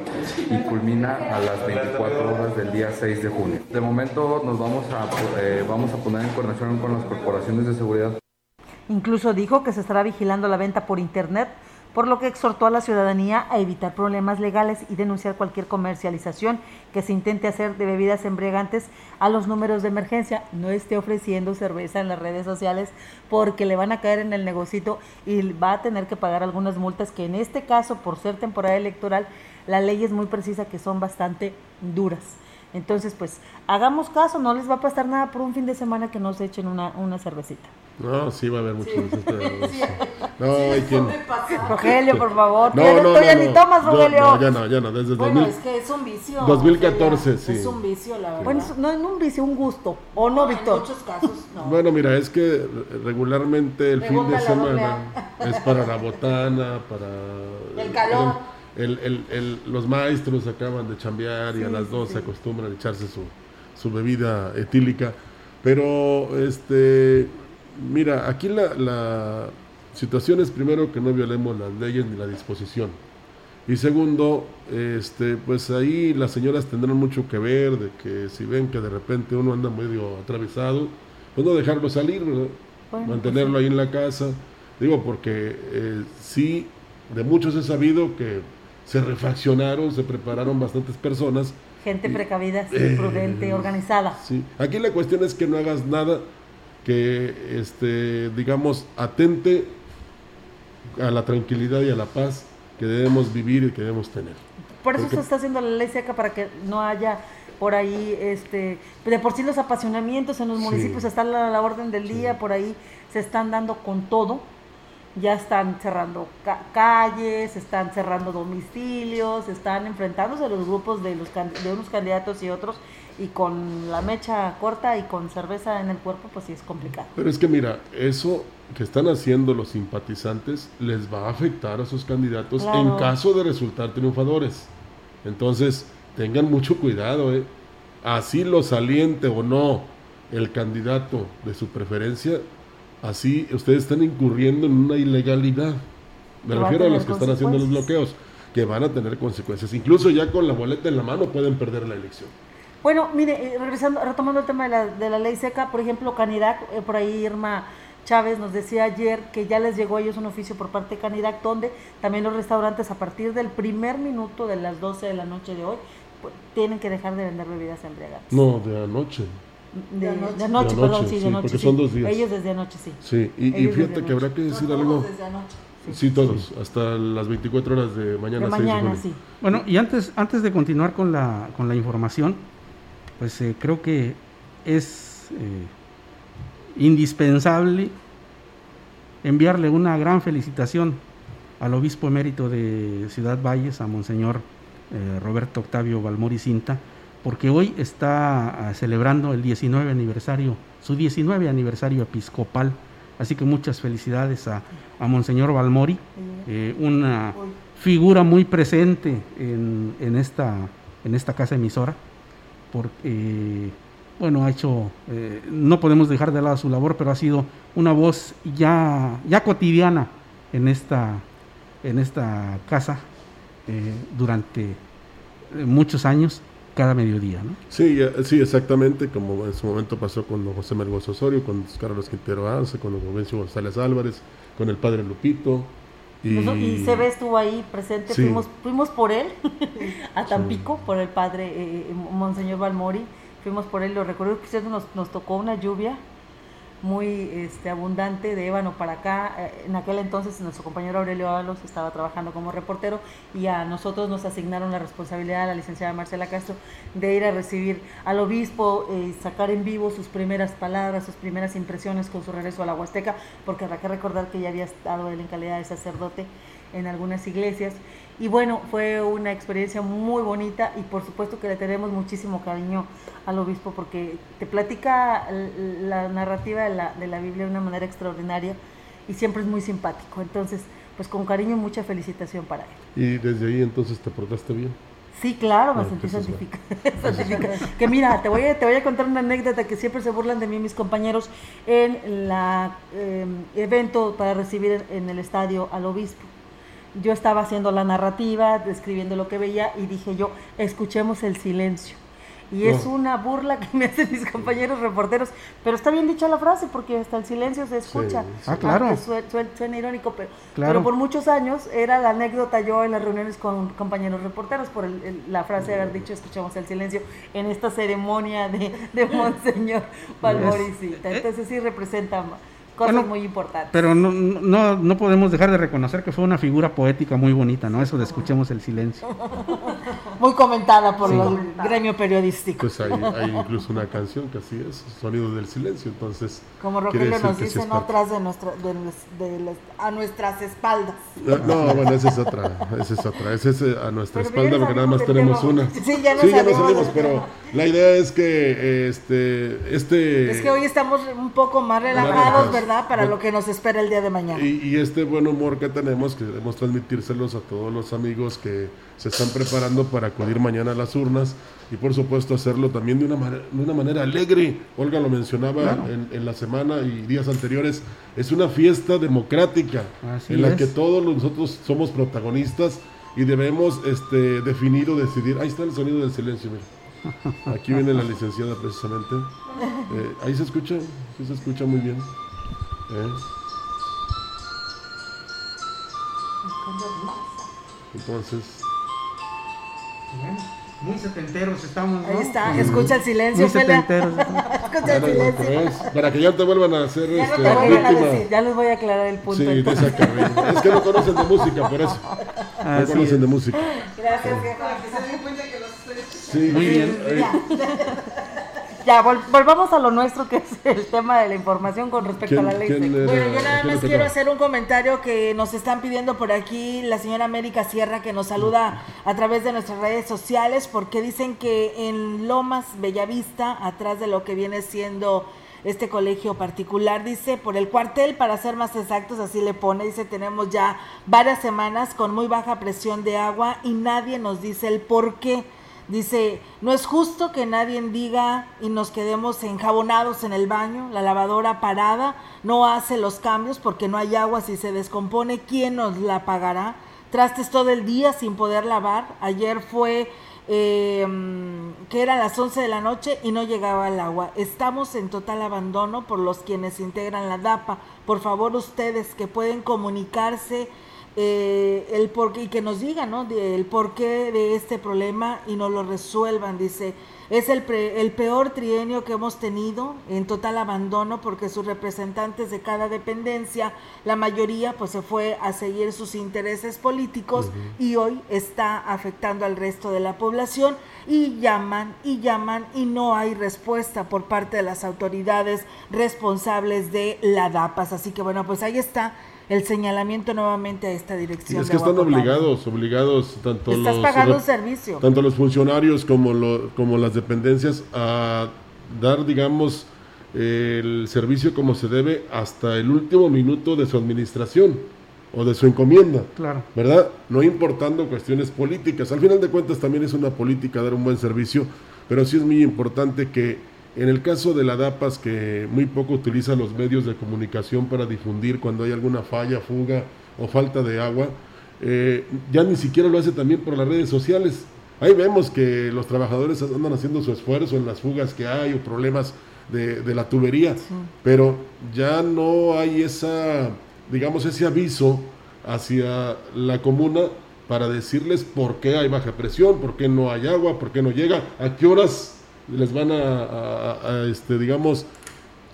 y culmina a las 24 horas del día 6 de junio. De momento nos vamos a, eh, vamos a poner en coordinación con las corporaciones de seguridad.
Incluso dijo que se estará vigilando la venta por internet por lo que exhortó a la ciudadanía a evitar problemas legales y denunciar cualquier comercialización que se intente hacer de bebidas embriagantes a los números de emergencia. No esté ofreciendo cerveza en las redes sociales porque le van a caer en el negocito y va a tener que pagar algunas multas que en este caso, por ser temporada electoral, la ley es muy precisa que son bastante duras. Entonces, pues, hagamos caso, no les va a pasar nada por un fin de semana que no se echen una, una cervecita.
No, sí va a haber muchos sí. No, hay quien.
Rogelio, por favor.
No, no, no,
ya ni tomas, Rogelio.
No, ya no, ya no. Desde
bueno,
2000,
es que es un vicio.
2014,
o sea,
sí.
Es un vicio, la verdad. Bueno, no es un vicio, un gusto. ¿O no, Víctor? En muchos casos, no.
Bueno, mira, es que regularmente el fin de semana es para la botana, para.
El calor.
El, el, el, los maestros acaban de chambear y sí, a las dos sí. se acostumbran a echarse su, su bebida etílica. Pero, este Mira, aquí la, la, situación es primero que no violemos las leyes ni la disposición. Y segundo, este, pues ahí las señoras tendrán mucho que ver de que si ven que de repente uno anda medio atravesado, pues no dejarlo salir, ¿verdad? Bueno, mantenerlo pues sí. ahí en la casa. Digo, porque eh, sí, de muchos he sabido que se refaccionaron, se prepararon bastantes personas.
Gente precavida, eh, prudente, organizada.
Sí, aquí la cuestión es que no hagas nada que este digamos atente a la tranquilidad y a la paz que debemos vivir y que debemos tener.
Por eso Porque, se está haciendo la ley seca para que no haya por ahí este de por sí los apasionamientos en los municipios sí, están a la orden del día, sí. por ahí se están dando con todo. Ya están cerrando ca calles, están cerrando domicilios, están enfrentándose a los grupos de los de unos candidatos y otros y con la mecha corta y con cerveza en el cuerpo, pues sí es complicado.
Pero es que mira, eso que están haciendo los simpatizantes les va a afectar a sus candidatos claro. en caso de resultar triunfadores. Entonces, tengan mucho cuidado, ¿eh? Así lo saliente o no el candidato de su preferencia, así ustedes están incurriendo en una ilegalidad. Me refiero a los que están haciendo los bloqueos, que van a tener consecuencias. Incluso ya con la boleta en la mano pueden perder la elección.
Bueno, mire, eh, regresando, retomando el tema de la, de la ley seca, por ejemplo, Canidac, eh, por ahí Irma Chávez nos decía ayer que ya les llegó a ellos un oficio por parte de Canidac, donde también los restaurantes a partir del primer minuto de las 12 de la noche de hoy pues, tienen que dejar de vender bebidas embriagantes.
No, de anoche.
De, de, anoche, de anoche, de perdón, sí, de anoche.
Porque
sí.
son dos días.
Ellos desde anoche, sí.
Sí, y, y fíjate que habrá que decir
todos
algo.
Desde anoche.
Sí, sí todos, hasta las 24 horas de mañana.
De
6
mañana, sí.
Bueno, y antes, antes de continuar con la, con la información, pues eh, creo que es eh, indispensable enviarle una gran felicitación al obispo emérito de Ciudad Valles, a Monseñor eh, Roberto Octavio Balmori Cinta, porque hoy está ah, celebrando el 19 aniversario, su 19 aniversario episcopal. Así que muchas felicidades a, a Monseñor Balmori, eh, una figura muy presente en, en, esta, en esta casa emisora, porque, eh, bueno, ha hecho, eh, no podemos dejar de lado su labor, pero ha sido una voz ya, ya cotidiana en esta, en esta casa eh, durante muchos años, cada mediodía, ¿no?
Sí, sí, exactamente, como en su momento pasó con don José Mergoso Osorio, con Carlos Quintero Arce, con don González Álvarez, con el padre Lupito.
Y, y Sebe estuvo ahí presente, sí. fuimos, fuimos por él a Tampico, sí. por el padre eh, Monseñor Balmori, fuimos por él, lo recuerdo que nos, nos tocó una lluvia muy este, abundante de ébano para acá. Eh, En aquel entonces nuestro compañero Aurelio Ábalos estaba trabajando como reportero y a nosotros nos asignaron la responsabilidad, a la licenciada Marcela Castro, de ir a recibir al obispo, eh, sacar en vivo sus primeras palabras, sus primeras impresiones con su regreso a la Huasteca, porque habrá que recordar que ya había estado él en calidad de sacerdote en algunas iglesias. Y bueno, fue una experiencia muy bonita y por supuesto que le tenemos muchísimo cariño al obispo porque te platica la narrativa de la, de la Biblia de una manera extraordinaria y siempre es muy simpático. Entonces, pues con cariño y mucha felicitación para él.
¿Y desde ahí entonces te portaste bien?
Sí, claro, me ah, sentí santificada. que mira, te voy, a, te voy a contar una anécdota que siempre se burlan de mí mis compañeros en el eh, evento para recibir en el estadio al obispo yo estaba haciendo la narrativa, describiendo lo que veía y dije yo, escuchemos el silencio. y es una burla que me hacen mis compañeros reporteros. Pero está bien dicha la frase porque hasta el silencio se escucha.
Ah, claro.
Suena irónico, pero,
Claro.
pero por muchos años era la anécdota yo en las reuniones con compañeros reporteros por el- el- la frase de haber dicho escuchamos el silencio en esta ceremonia de, de Monseñor Palmoricita. Entonces sí representa cosas
Bueno,
muy importantes.
Pero no, no, no podemos dejar de reconocer que fue una figura poética muy bonita, ¿no? Eso de escuchemos el silencio.
Muy comentada por
Sí.
el gremio periodístico.
Pues hay, hay incluso una canción que así es, Sonido del Silencio, entonces...
Como Rogelio nos dice, no atrás de nuestra, de, de las- a nuestras espaldas.
No, no, bueno, esa es otra, esa es otra, esa es eh, a nuestra
Pero
espalda porque nada más tenemos
tema,
una.
Sí, ya nos
sí, ya nos
salimos
salimos,
del
pero la idea es que este, este...
Es que hoy estamos un poco más relajados,
relajados.
¿verdad? Para
Bueno.
lo que nos espera el día de mañana.
Y, y este buen humor que tenemos, que debemos transmitírselos a todos los amigos que se están preparando para acudir mañana a las urnas y por supuesto hacerlo también de una, mane- de una manera alegre. Olga lo mencionaba
Claro.
en, en la semana y días anteriores, es una fiesta democrática
Así
en la
es.
que todos nosotros somos protagonistas y debemos este, definir o decidir. Ahí está el sonido del silencio, mira. Aquí viene la licenciada precisamente. Eh, ahí se escucha, sí se escucha muy bien. ¿eh? Entonces,
Muy setenteros estamos. ¿no?
Ahí está, escucha el silencio,
Muy setenteros.
escucha el
para,
silencio.
es- para que ya te vuelvan a hacer
Ya no
este,
te voy a decir, ya les voy a aclarar el punto.
Sí, de
entonces.
esa carrera. Es que no conocen de música, por eso. No
Así
conocen
es.
de música.
Gracias, viejo, que se den cuenta que los estoy
Sí,
Muy bien.
eh,
Ya, vol- volvamos a lo nuestro, que es el tema de la información con respecto
¿Quién-
a la ley. Bueno, yo nada más quiero hacer un comentario que nos están pidiendo por aquí la señora América Sierra, que nos saluda a través de nuestras redes sociales, porque dicen que en Lomas, Bellavista, atrás de lo que viene siendo este colegio particular, dice, por el cuartel, para ser más exactos, así le pone, dice, tenemos ya varias semanas con muy baja presión de agua y nadie nos dice el por qué. Dice, no es justo que nadie diga y nos quedemos enjabonados en el baño, la lavadora parada, no hace los cambios porque no hay agua, si se descompone, ¿quién nos la pagará? Trastes todo el día sin poder lavar. Ayer fue eh, que eran las 11 de la noche y no llegaba el agua. Estamos en total abandono por los quienes integran la DAPA. Por favor, ustedes que pueden comunicarse eh, el porqué y que nos digan ¿no? el porqué de este problema y nos lo resuelvan. Dice, es el, pre- el peor trienio que hemos tenido en total abandono porque sus representantes de cada dependencia, la mayoría pues se fue a seguir sus intereses políticos y hoy está afectando al resto de la población y llaman y llaman y no hay respuesta por parte de las autoridades responsables de la DAPAS. Así que bueno, pues ahí está el señalamiento nuevamente a esta
sí,
dirección.
es
de
que están obligados, obligados tanto
Estás
los
pagando
rep-
un servicio.
tanto los funcionarios como lo- como las dependencias a dar, digamos, el servicio como se debe hasta el último minuto de su administración o de su encomienda.
Claro.
¿verdad? No importando cuestiones políticas. Al final de cuentas también es una política dar un buen servicio, pero sí es muy importante que en el caso de la DAPAS, que muy poco utiliza los medios de comunicación para difundir cuando hay alguna falla, fuga o falta de agua, eh, ya ni siquiera lo hace también por las redes sociales. Ahí vemos que los trabajadores andan haciendo su esfuerzo en las fugas que hay o problemas de, de la tubería, pero ya no hay esa, digamos, ese aviso hacia la comuna para decirles por qué hay baja presión, por qué no hay agua, por qué no llega, a qué horas les van a, a- a, este, digamos,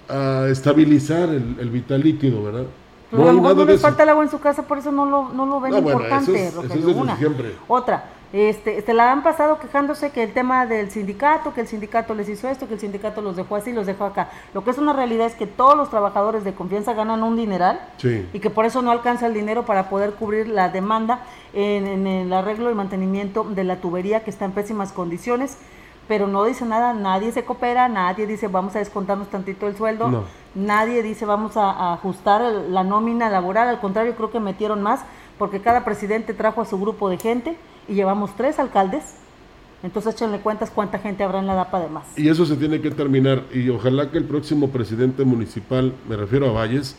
a estabilizar el, el vital líquido, ¿verdad?
Pero a lo mejor no les falta el agua en su casa, por eso no lo, no lo ven
No, bueno,
importante,
eso es- eso
Rogelio,
es desde
una.
siempre.
Otra, este, este, la han pasado quejándose que el tema del sindicato, que el sindicato les hizo esto, que el sindicato los dejó así, los dejó acá. Lo que es una realidad es que todos los trabajadores de confianza ganan un dineral
Sí.
y que por eso no alcanza el dinero para poder cubrir la demanda en, en el arreglo y mantenimiento de la tubería que está en pésimas condiciones, pero no dice nada, nadie se coopera, nadie dice vamos a descontarnos tantito el sueldo,
No.
nadie dice vamos a, a ajustar el- la nómina laboral, al contrario creo que metieron más porque cada presidente trajo a su grupo de gente y llevamos tres alcaldes, entonces échenle cuentas cuánta gente habrá en la DAPA además.
Y eso se tiene que terminar y ojalá que el próximo presidente municipal, me refiero a Valles,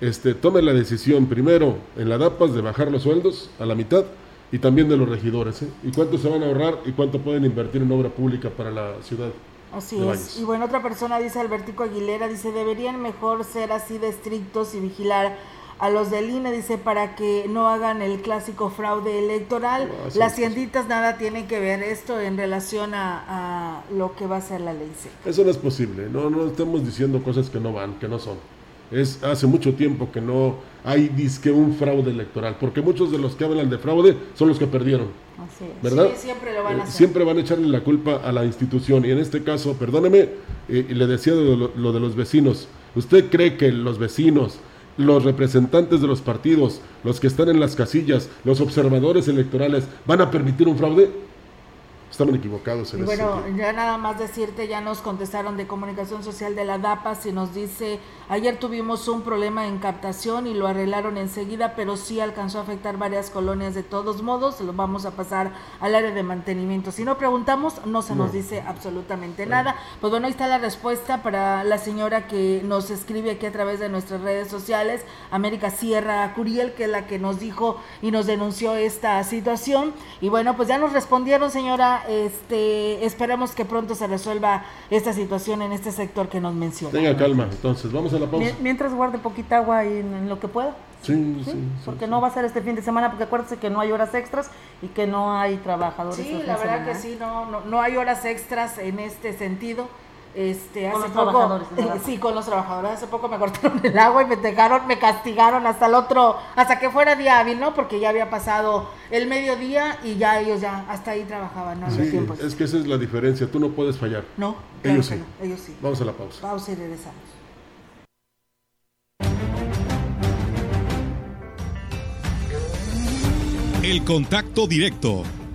este, tome la decisión primero en la DAPAS de bajar los sueldos a la mitad y también de los regidores. ¿eh? ¿Y cuánto se van a ahorrar y cuánto pueden invertir en obra pública para la ciudad?
Así es. Y bueno, otra persona dice, Albertico Aguilera, dice, deberían mejor ser así de estrictos y vigilar a los del INE, dice, para que no hagan el clásico fraude electoral. Las tienditas nada tienen que ver esto en relación a, lo que va a ser la ley
Eso no es posible, no, no estamos diciendo cosas que no van, que no son. Es hace mucho tiempo que no hay disque un fraude electoral, porque muchos de los que hablan de fraude son los que perdieron. ¿Verdad?
siempre lo van a
hacer. Siempre van a echarle la culpa a la institución. Y en este caso, perdóneme, eh, le decía lo, lo de los vecinos. ¿Usted cree que los vecinos, los representantes de los partidos, los que están en las casillas, los observadores electorales, van a permitir un fraude? Estaban equivocados en
Bueno, ya nada más decirte, ya nos contestaron de comunicación social de la DAPAS y nos dice, ayer tuvimos un problema en captación y lo arreglaron enseguida, pero sí alcanzó a afectar varias colonias de todos modos, lo vamos a pasar al área de mantenimiento. Si no preguntamos, no se nos dice absolutamente nada. Pues bueno, ahí está la respuesta para la señora que nos escribe aquí a través de nuestras redes sociales, América Sierra Curiel, que es la que nos dijo y nos denunció esta situación. Y bueno, pues ya nos respondieron, señora este, esperamos que pronto se resuelva esta situación en este sector que nos menciona.
Tenga calma, entonces, vamos a la pausa.
Mientras guarde poquita agua en, lo que pueda.
Sí, sí,
Porque no va a ser este fin de semana, porque acuérdese que no hay horas extras y que no hay trabajadores.
Sí,
la
verdad
que sí, no, no, no hay horas extras en este sentido este, hace poco, sí, con los trabajadores. Hace poco me cortaron el agua y me dejaron, me castigaron hasta el otro, hasta que fuera día hábil, ¿no? Porque ya había pasado el mediodía y ya ellos ya hasta ahí trabajaban, ¿no?
Sí, es que esa es la diferencia. Tú no puedes fallar.
No,
ellos, sí.
ellos sí.
Vamos a la pausa.
Pausa y regresamos.
El contacto directo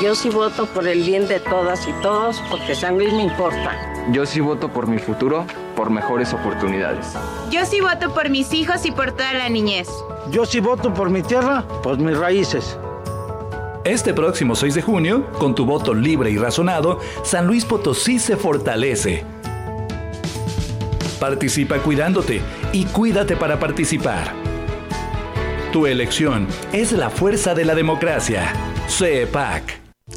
Yo sí voto por el bien de todas y todos porque San Luis me importa.
Yo sí voto por mi futuro, por mejores oportunidades.
Yo sí voto por mis hijos y por toda la niñez.
Yo sí voto por mi tierra, por mis raíces.
Este próximo 6 de junio, con tu voto libre y razonado, San Luis Potosí se fortalece. Participa cuidándote y cuídate para participar. Tu elección es la fuerza de la democracia. CEPAC.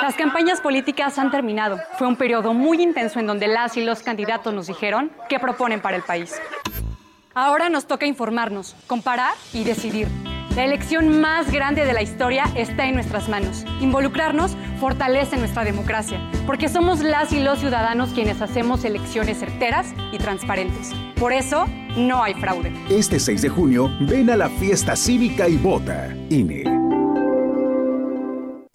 Las campañas políticas han terminado. Fue un periodo muy intenso en donde las y los candidatos nos dijeron qué proponen para el país. Ahora nos toca informarnos, comparar y decidir. La elección más grande de la historia está en nuestras manos. Involucrarnos fortalece nuestra democracia, porque somos las y los ciudadanos quienes hacemos elecciones certeras y transparentes. Por eso, no hay fraude.
Este 6 de junio, ven a la fiesta cívica y vota. INE.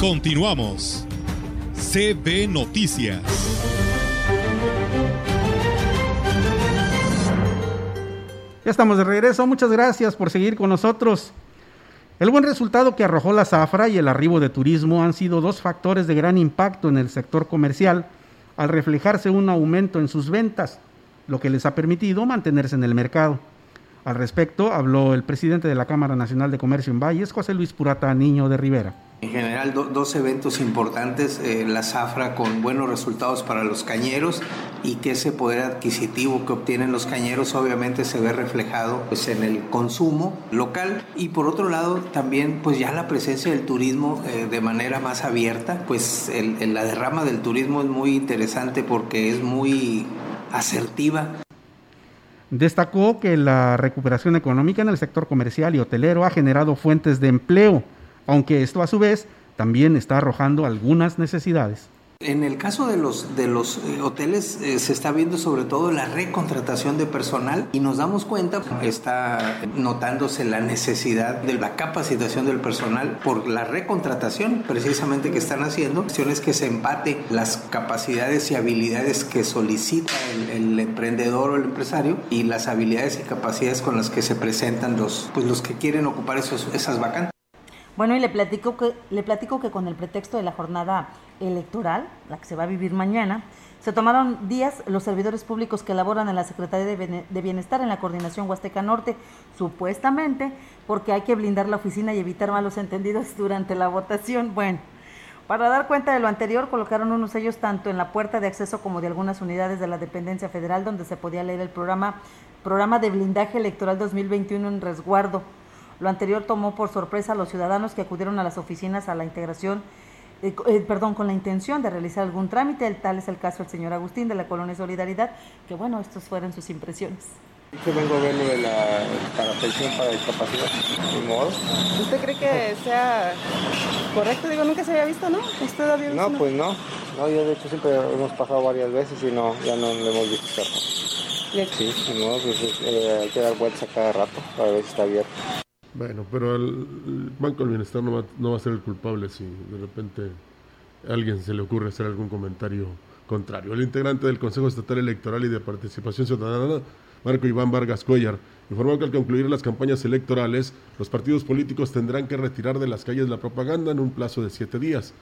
Continuamos. CB Noticias.
Ya estamos de regreso. Muchas gracias por seguir con nosotros. El buen resultado que arrojó la zafra y el arribo de turismo han sido dos factores de gran impacto en el sector comercial al reflejarse un aumento en sus ventas, lo que les ha permitido mantenerse en el mercado. Al respecto, habló el presidente de la Cámara Nacional de Comercio en Valles, José Luis Purata Niño de Rivera.
En general, dos eventos importantes, eh, la zafra con buenos resultados para los cañeros y que ese poder adquisitivo que obtienen los cañeros obviamente se ve reflejado pues, en el consumo local y por otro lado también pues ya la presencia del turismo eh, de manera más abierta, pues el, la derrama del turismo es muy interesante porque es muy asertiva.
Destacó que la recuperación económica en el sector comercial y hotelero ha generado fuentes de empleo aunque esto a su vez también está arrojando algunas necesidades.
En el caso de los, de los eh, hoteles eh, se está viendo sobre todo la recontratación de personal y nos damos cuenta, está notándose la necesidad de la capacitación del personal por la recontratación precisamente que están haciendo, cuestiones que se empate las capacidades y habilidades que solicita el, emprendedor o el empresario y las habilidades y capacidades con las que se presentan los, pues los que quieren ocupar esos, esas vacantes.
Bueno, y le platico, que, le platico que con el pretexto de la jornada electoral, la que se va a vivir mañana, se tomaron días los servidores públicos que laboran en la Secretaría de Bienestar en la Coordinación Huasteca Norte, supuestamente porque hay que blindar la oficina y evitar malos entendidos durante la votación. Bueno, para dar cuenta de lo anterior, colocaron unos sellos tanto en la puerta de acceso como de algunas unidades de la dependencia federal donde se podía leer el programa, programa de blindaje electoral 2021 en resguardo lo anterior tomó por sorpresa a los ciudadanos que acudieron a las oficinas a la integración, eh, eh, perdón, con la intención de realizar algún trámite. El tal es el caso del señor Agustín de la Colonia Solidaridad, que bueno, estos fueron sus impresiones.
Yo vengo a ver lo de la para pensión para discapacidad, modo.
¿Usted cree que sea correcto? Digo, nunca se había visto, ¿no? ¿Usted
había visto? No, pues no. No, yo de hecho siempre hemos pasado varias veces y no, ya no lo hemos visto cerca. Sí, no, pues eh, hay que dar vueltas a cada rato para ver si está abierto.
Bueno, pero el, Banco del Bienestar no va, a ser el culpable si de repente alguien se le ocurre hacer algún comentario contrario. El integrante del Consejo Estatal Electoral y de Participación Ciudadana, Marco Iván Vargas Cuellar, informó que al concluir las campañas electorales, los partidos políticos tendrán que retirar de las calles la propaganda en un plazo de siete días.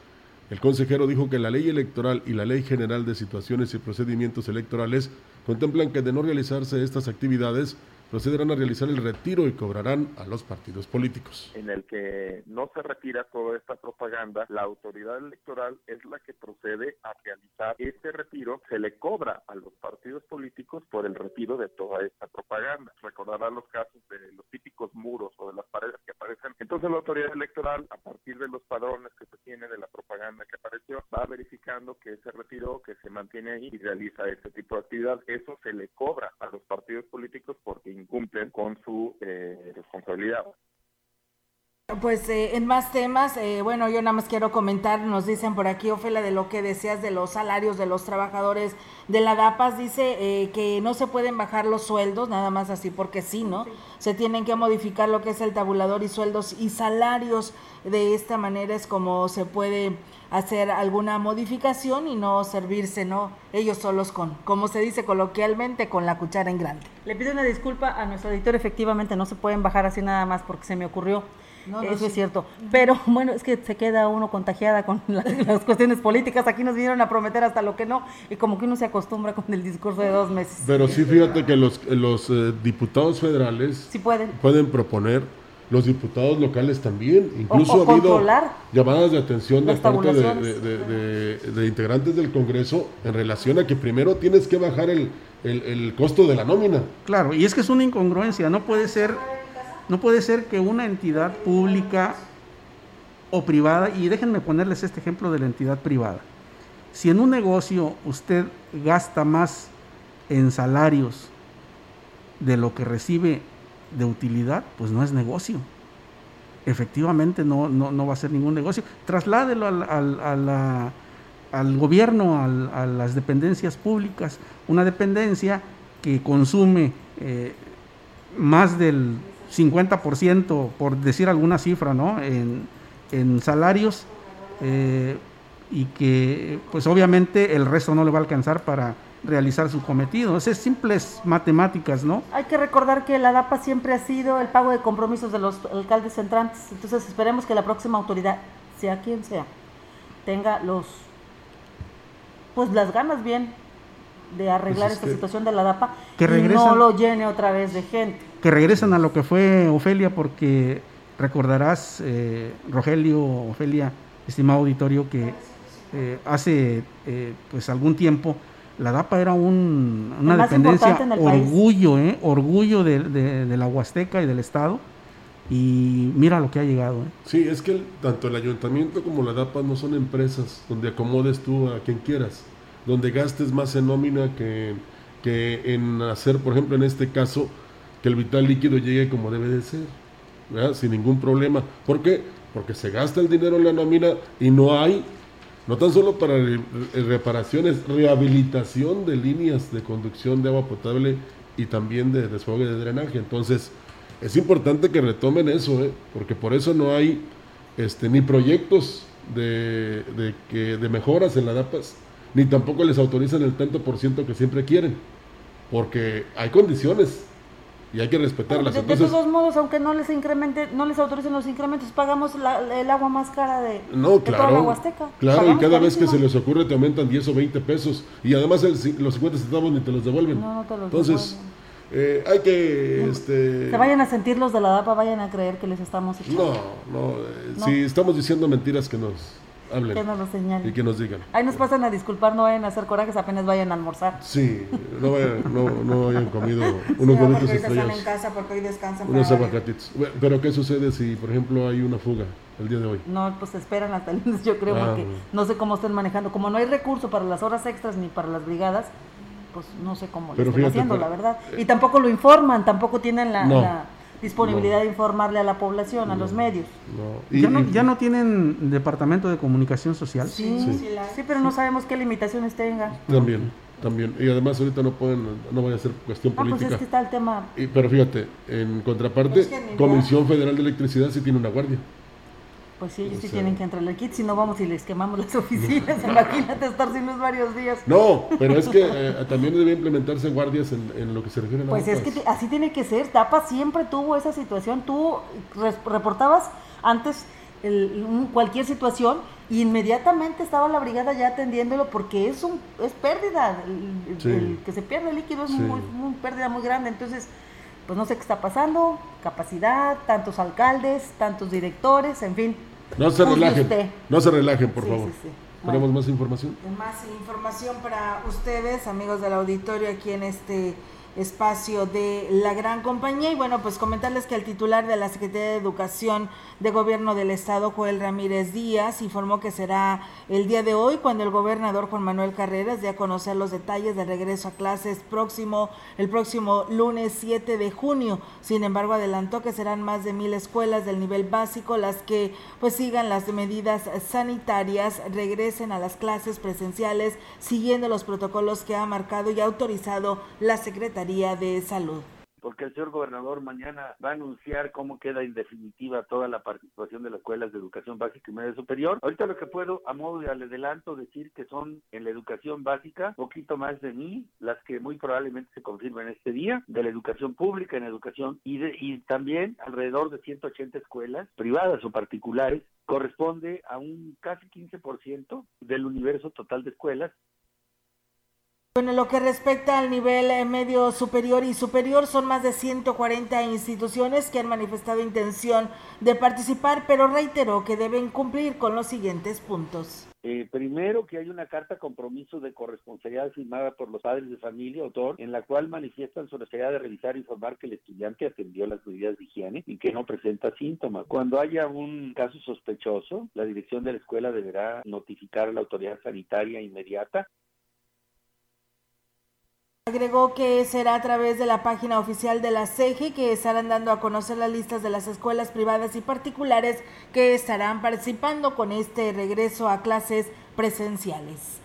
El consejero dijo que la ley electoral y la ley general de situaciones y procedimientos electorales contemplan que de no realizarse estas actividades, procederán a realizar el retiro y cobrarán a los partidos políticos.
En el que no se retira toda esta propaganda, la autoridad electoral es la que procede a realizar este retiro, se le cobra a los partidos políticos por el retiro de toda esta propaganda. Recordarán los casos de los típicos muros o de las paredes que aparecen. Entonces la autoridad electoral, a partir de los padrones que se tiene de la propaganda que apareció, va verificando que se retiró, que se mantiene ahí y realiza este tipo de actividad. Eso se le cobra a los partidos políticos porque incumplen con su eh, responsabilidad.
Pues eh, en más temas, eh, bueno, yo nada más quiero comentar, nos dicen por aquí, Ofela, de lo que decías de los salarios de los trabajadores de la DAPAS, dice que no se pueden bajar los sueldos, nada más así porque sí, ¿no? Se tienen que modificar lo que es el tabulador y sueldos y salarios, de esta manera es como se puede hacer alguna modificación y no servirse, ¿no? Ellos solos con, como se dice coloquialmente, con la cuchara en grande. Le pido una disculpa a nuestro editor, efectivamente no se pueden bajar así nada más porque se me ocurrió. Eso es cierto. Pero bueno, es que se queda uno contagiada con las, cuestiones políticas. Aquí nos vinieron a prometer hasta lo que no. Y como que uno se acostumbra con el discurso de dos meses.
Pero sí, fíjate que los, los eh, diputados federales
sí pueden.
pueden proponer los diputados locales también. Incluso ha habido llamadas de atención de parte de, integrantes del Congreso en relación a que primero tienes que bajar el, el, costo de la nómina.
Claro, y es que es una incongruencia, no puede ser, no puede ser que una entidad pública o privada, y déjenme ponerles este ejemplo de la entidad privada. Si en un negocio usted gasta más en salarios de lo que recibe de utilidad, pues no es negocio. Efectivamente no, no, va a ser ningún negocio. Trasládelo al, al, gobierno, a las dependencias públicas. Una dependencia que consume eh, más del 50%, por decir alguna cifra, ¿no? en, en salarios eh, y que pues obviamente el resto no le va a alcanzar para realizar su cometido. Es simples matemáticas, ¿no?
Hay que recordar que la DAPA siempre ha sido el pago de compromisos de los alcaldes entrantes. Entonces esperemos que la próxima autoridad, sea quien sea, tenga los, pues las ganas bien de arreglar
Pues es
esta
que-
situación de la DAPA
que
y no lo llene otra vez de gente.
Que regresan a lo que fue Ofelia, porque recordarás, eh, Rogelio, Ofelia, estimado auditorio, que eh, hace eh, pues algún tiempo la DAPA era un- una dependencia orgullo, eh, orgullo de, de- de la Huasteca y del Estado, y mira lo que ha llegado. eh.
Sí, es que el- tanto el ayuntamiento como la DAPA no son empresas donde acomodes tú a quien quieras, donde gastes más en nómina que, que en hacer, por ejemplo, en este caso, que el vital líquido llegue como debe de ser, sin ningún problema. ¿Por qué? Porque se gasta el dinero en la nómina y no hay, no tan solo para re- reparaciones, rehabilitación de líneas de conducción de agua potable y también de desfogue de drenaje. Entonces, es importante que retomen eso, ¿eh? porque por eso no hay este, ni proyectos de, que, de mejoras en la DAPAS, ni tampoco les autorizan el tanto por ciento que siempre quieren, porque hay condiciones y hay que respetarlas.
De, de
Entonces,
todos modos, aunque no les incremente, no les autoricen los incrementos, pagamos la- el agua más cara de,
no,
de toda la
claro,
Huasteca.
claro, y cada vez que se les ocurre te aumentan 10 o 20 pesos, y además el los 50 centavos ni te los devuelven.
No, no te los
Entonces, eh, hay que... Este,
Se vayan a sentir los de la DAPA, vayan a creer que les estamos echando.
No, no, eh,
No.
si estamos diciendo mentiras que nos hablen
Que nos lo señalen.
y que nos digan.
Ahí nos pasan a disculpar, no vayan a hacer corajes, apenas vayan a almorzar.
Sí, no, vayan- no, no hayan comido unos
Sí, ahorita están
estrellados,
en casa porque hoy descansan.
unos aguacatitos. Pero ¿qué sucede si, por ejemplo, hay una fuga el día de hoy?
No, pues esperan hasta el lunes, yo creo,
Ah,
porque
bueno.
no sé cómo estén manejando. Como no hay recurso para las horas extras ni para las brigadas, pues no sé cómo lo están haciendo, la verdad. Y tampoco lo informan, tampoco tienen la,
No,
la disponibilidad de informarle a la población, a los medios.
Y-
¿Ya, no,
y-
ya no tienen departamento de comunicación social?
Sí, sí, pero no sabemos qué limitaciones tenga.
También, también. Y además ahorita no pueden, no vaya a ser cuestión
Ah, pues
política.
es que está el tema.
Y- pero fíjate, en contraparte,
Pues que
Comisión Federal de Electricidad sí tiene una guardia.
Pues sí, ellos
O
sí
sea-
tienen que entrar al kit, si no vamos y les quemamos las oficinas. Imagínate estar sin luz varios días.
No, pero es que eh, también debe implementarse guardias en, en lo que se refiere a
Pues es que te- así tiene que ser. Tapa siempre tuvo esa situación. Tú reportabas antes el- cualquier situación y inmediatamente estaba la brigada ya atendiéndolo porque es un es pérdida. El, el-
Sí.
el que se pierde el líquido es
Sí.
muy, muy pérdida muy grande. Entonces, pues no sé qué está pasando. Capacidad, tantos alcaldes, tantos directores, en fin.
No se relajen,
usted.
no se relajen, por
Sí,
favor.
sí, sí.
¿Tenemos
Bueno.
más información?
Más información para ustedes, amigos del auditorio, aquí en este espacio de la gran compañía. Y bueno, pues comentarles que el titular de la Secretaría de Educación de Gobierno del Estado, Joel Ramírez Díaz, informó que será el día de hoy cuando el gobernador Juan Manuel Carreras dé a conocer los detalles del regreso a clases próximo, el próximo lunes 7 de junio. Sin embargo, adelantó que serán más de mil escuelas del nivel básico las que pues sigan las medidas sanitarias, regresen a las clases presenciales siguiendo los protocolos que ha marcado y autorizado la Secretaría de Salud.
Porque el señor gobernador mañana va a anunciar cómo queda en definitiva toda la participación de las escuelas de educación básica y media superior. Ahorita lo que puedo, a modo de adelanto, decir que son en la educación básica poquito más de mil, las que muy probablemente se confirmen este día, de la educación pública en educación y, de, y también alrededor de 180 escuelas privadas o particulares corresponde a un casi 15% del universo total de escuelas
Bueno, lo que respecta al nivel eh, medio superior y superior, son más de 140 instituciones que han manifestado intención de participar, pero reiteró que deben cumplir con los siguientes puntos.
Eh, primero, que hay una carta compromiso de corresponsabilidad firmada por los padres de familia, autor, en la cual manifiestan su necesidad de revisar e informar que el estudiante atendió las medidas de higiene y que no presenta síntomas. Cuando haya un caso sospechoso, la dirección de la escuela deberá notificar a la autoridad sanitaria inmediata
Agregó que será a través de la página oficial de la CEGE que estarán dando a conocer las listas de las escuelas privadas y particulares que estarán participando con este regreso a clases presenciales.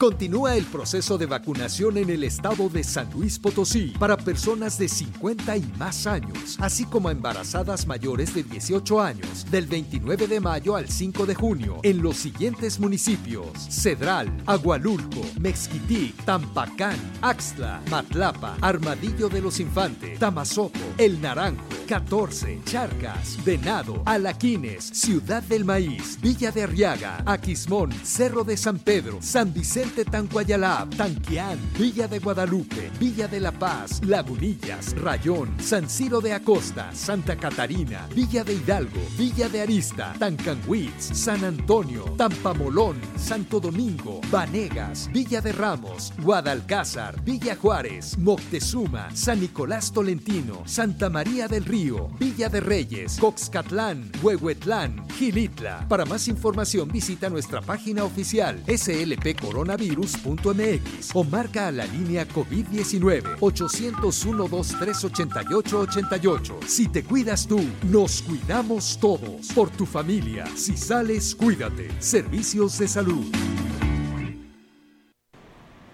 Continúa el proceso de vacunación en el estado de San Luis Potosí para personas de 50 y más años, así como embarazadas mayores de 18 años, del 29 de mayo al 5 de junio, en los siguientes municipios: Cedral, Agualulco, Mexquitic, Tampacán, Axtla, Matlapa, Armadillo de los Infantes, Tamazopo, El Naranjo, 14, Charcas, Venado, Alaquines, Ciudad del Maíz, Villa de Arriaga, Aquismón, Cerro de San Pedro, San Vicente Tancuayalab, Tanquián, Villa de Guadalupe, Villa de La Paz, Lagunillas, Rayón, San Ciro de Acosta, Santa Catarina, Villa de Hidalgo, Villa de Arista, Tancanhuitz, San Antonio, Tampamolón, Santo Domingo, Vanegas, Villa de Ramos, Guadalcázar, Villa Juárez, Moctezuma, San Nicolás Tolentino, Santa María del Río, Villa de Reyes, Coxcatlán, Huehuetlán, Gilitla. Para más información visita nuestra página oficial SLP Corona virus.mx o marca a la línea COVID-19 801-2388-88. Si te cuidas tú, nos cuidamos todos. Por tu familia, si sales, cuídate. Servicios de salud.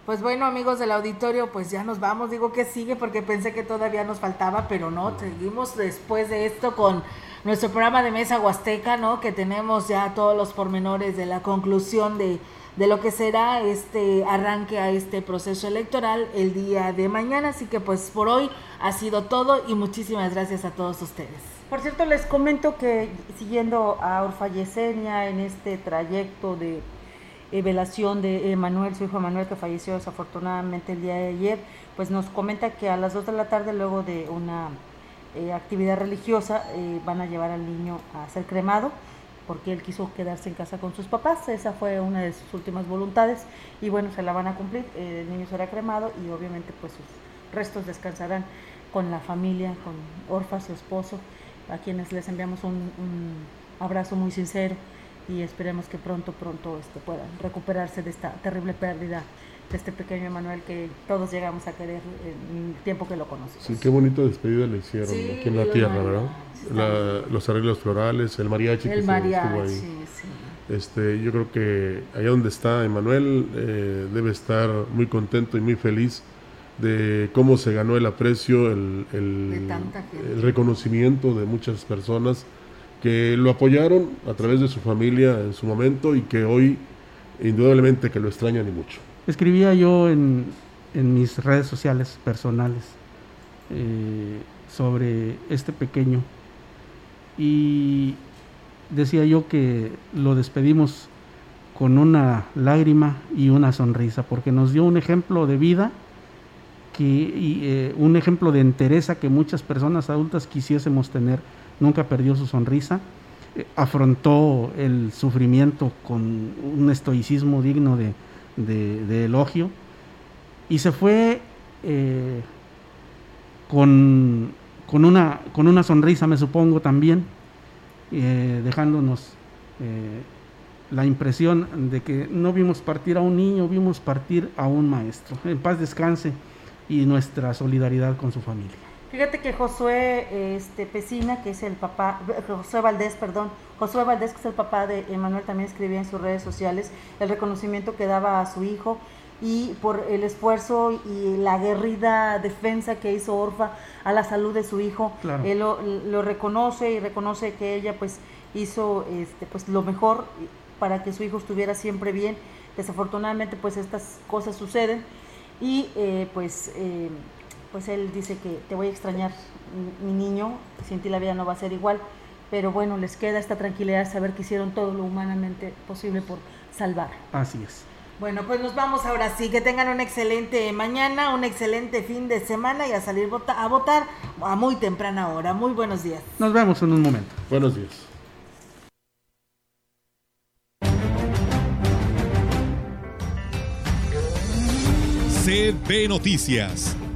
Pues bueno, amigos del auditorio, pues ya nos vamos. Digo que sigue porque pensé que todavía nos faltaba, pero no, seguimos después de esto con nuestro programa de Mesa Huasteca, ¿no? Que tenemos ya todos los pormenores de la conclusión de de lo que será este arranque a este proceso electoral el día de mañana. Así que pues por hoy ha sido todo y muchísimas gracias a todos ustedes.
Por cierto, les comento que siguiendo a Orfa Yesenia en este trayecto de velación de Manuel, su hijo Manuel, que falleció desafortunadamente el día de ayer, pues nos comenta que a las 2 de la tarde, luego de una eh, actividad religiosa, eh, van a llevar al niño a ser cremado porque él quiso quedarse en casa con sus papás, esa fue una de sus últimas voluntades y bueno, se la van a cumplir, el niño será cremado y obviamente pues sus restos descansarán con la familia, con Orfa, su esposo, a quienes les enviamos un, abrazo muy sincero y esperemos que pronto, pronto este, puedan recuperarse de esta terrible pérdida de este pequeño Emanuel que todos llegamos a querer en el tiempo que lo conocimos.
Sí, qué bonito despedida le hicieron aquí en la tierra, ¿verdad? los arreglos florales, el mariachi
el
que
mariachi, estuvo ahí.
Sí. Este, yo creo que allá donde está Emanuel eh, debe estar muy contento y muy feliz de cómo se ganó el aprecio, el, el, el reconocimiento de muchas personas que lo apoyaron a través de su familia en su momento y que hoy indudablemente que lo extrañan y mucho
escribía yo en, mis redes sociales personales eh, sobre este pequeño y decía yo que lo despedimos con una lágrima y una sonrisa, porque nos dio un ejemplo de vida, que, y, eh, un ejemplo de entereza que muchas personas adultas quisiésemos tener. Nunca perdió su sonrisa, eh, afrontó el sufrimiento con un estoicismo digno de, de, elogio y se fue eh, con, con, una, con una sonrisa, me supongo, también, eh, dejándonos eh, la impresión de que no vimos partir a un niño, vimos partir a un maestro. En paz descanse y nuestra solidaridad con su familia.
Fíjate que Josué este, Pesina, que es el papá, Josué Valdés, perdón, Josué Valdés, que es el papá de Emanuel, también escribía en sus redes sociales el reconocimiento que daba a su hijo y por el esfuerzo y la aguerrida defensa que hizo Orfa a la salud de su hijo. Él lo, reconoce y reconoce que ella pues hizo este, pues, lo mejor para que su hijo estuviera siempre bien. Desafortunadamente pues estas cosas suceden y eh, pues... Eh, pues él dice que te voy a extrañar, mi, niño, sin ti la vida no va a ser igual, pero bueno, les queda esta tranquilidad de saber que hicieron todo lo humanamente posible por salvar.
Así es.
Bueno, pues nos vamos ahora sí. Que tengan una excelente mañana, un excelente fin de semana y a salir a votar a muy temprana hora. Muy buenos días.
Nos vemos en un momento.
Buenos días.
CB Noticias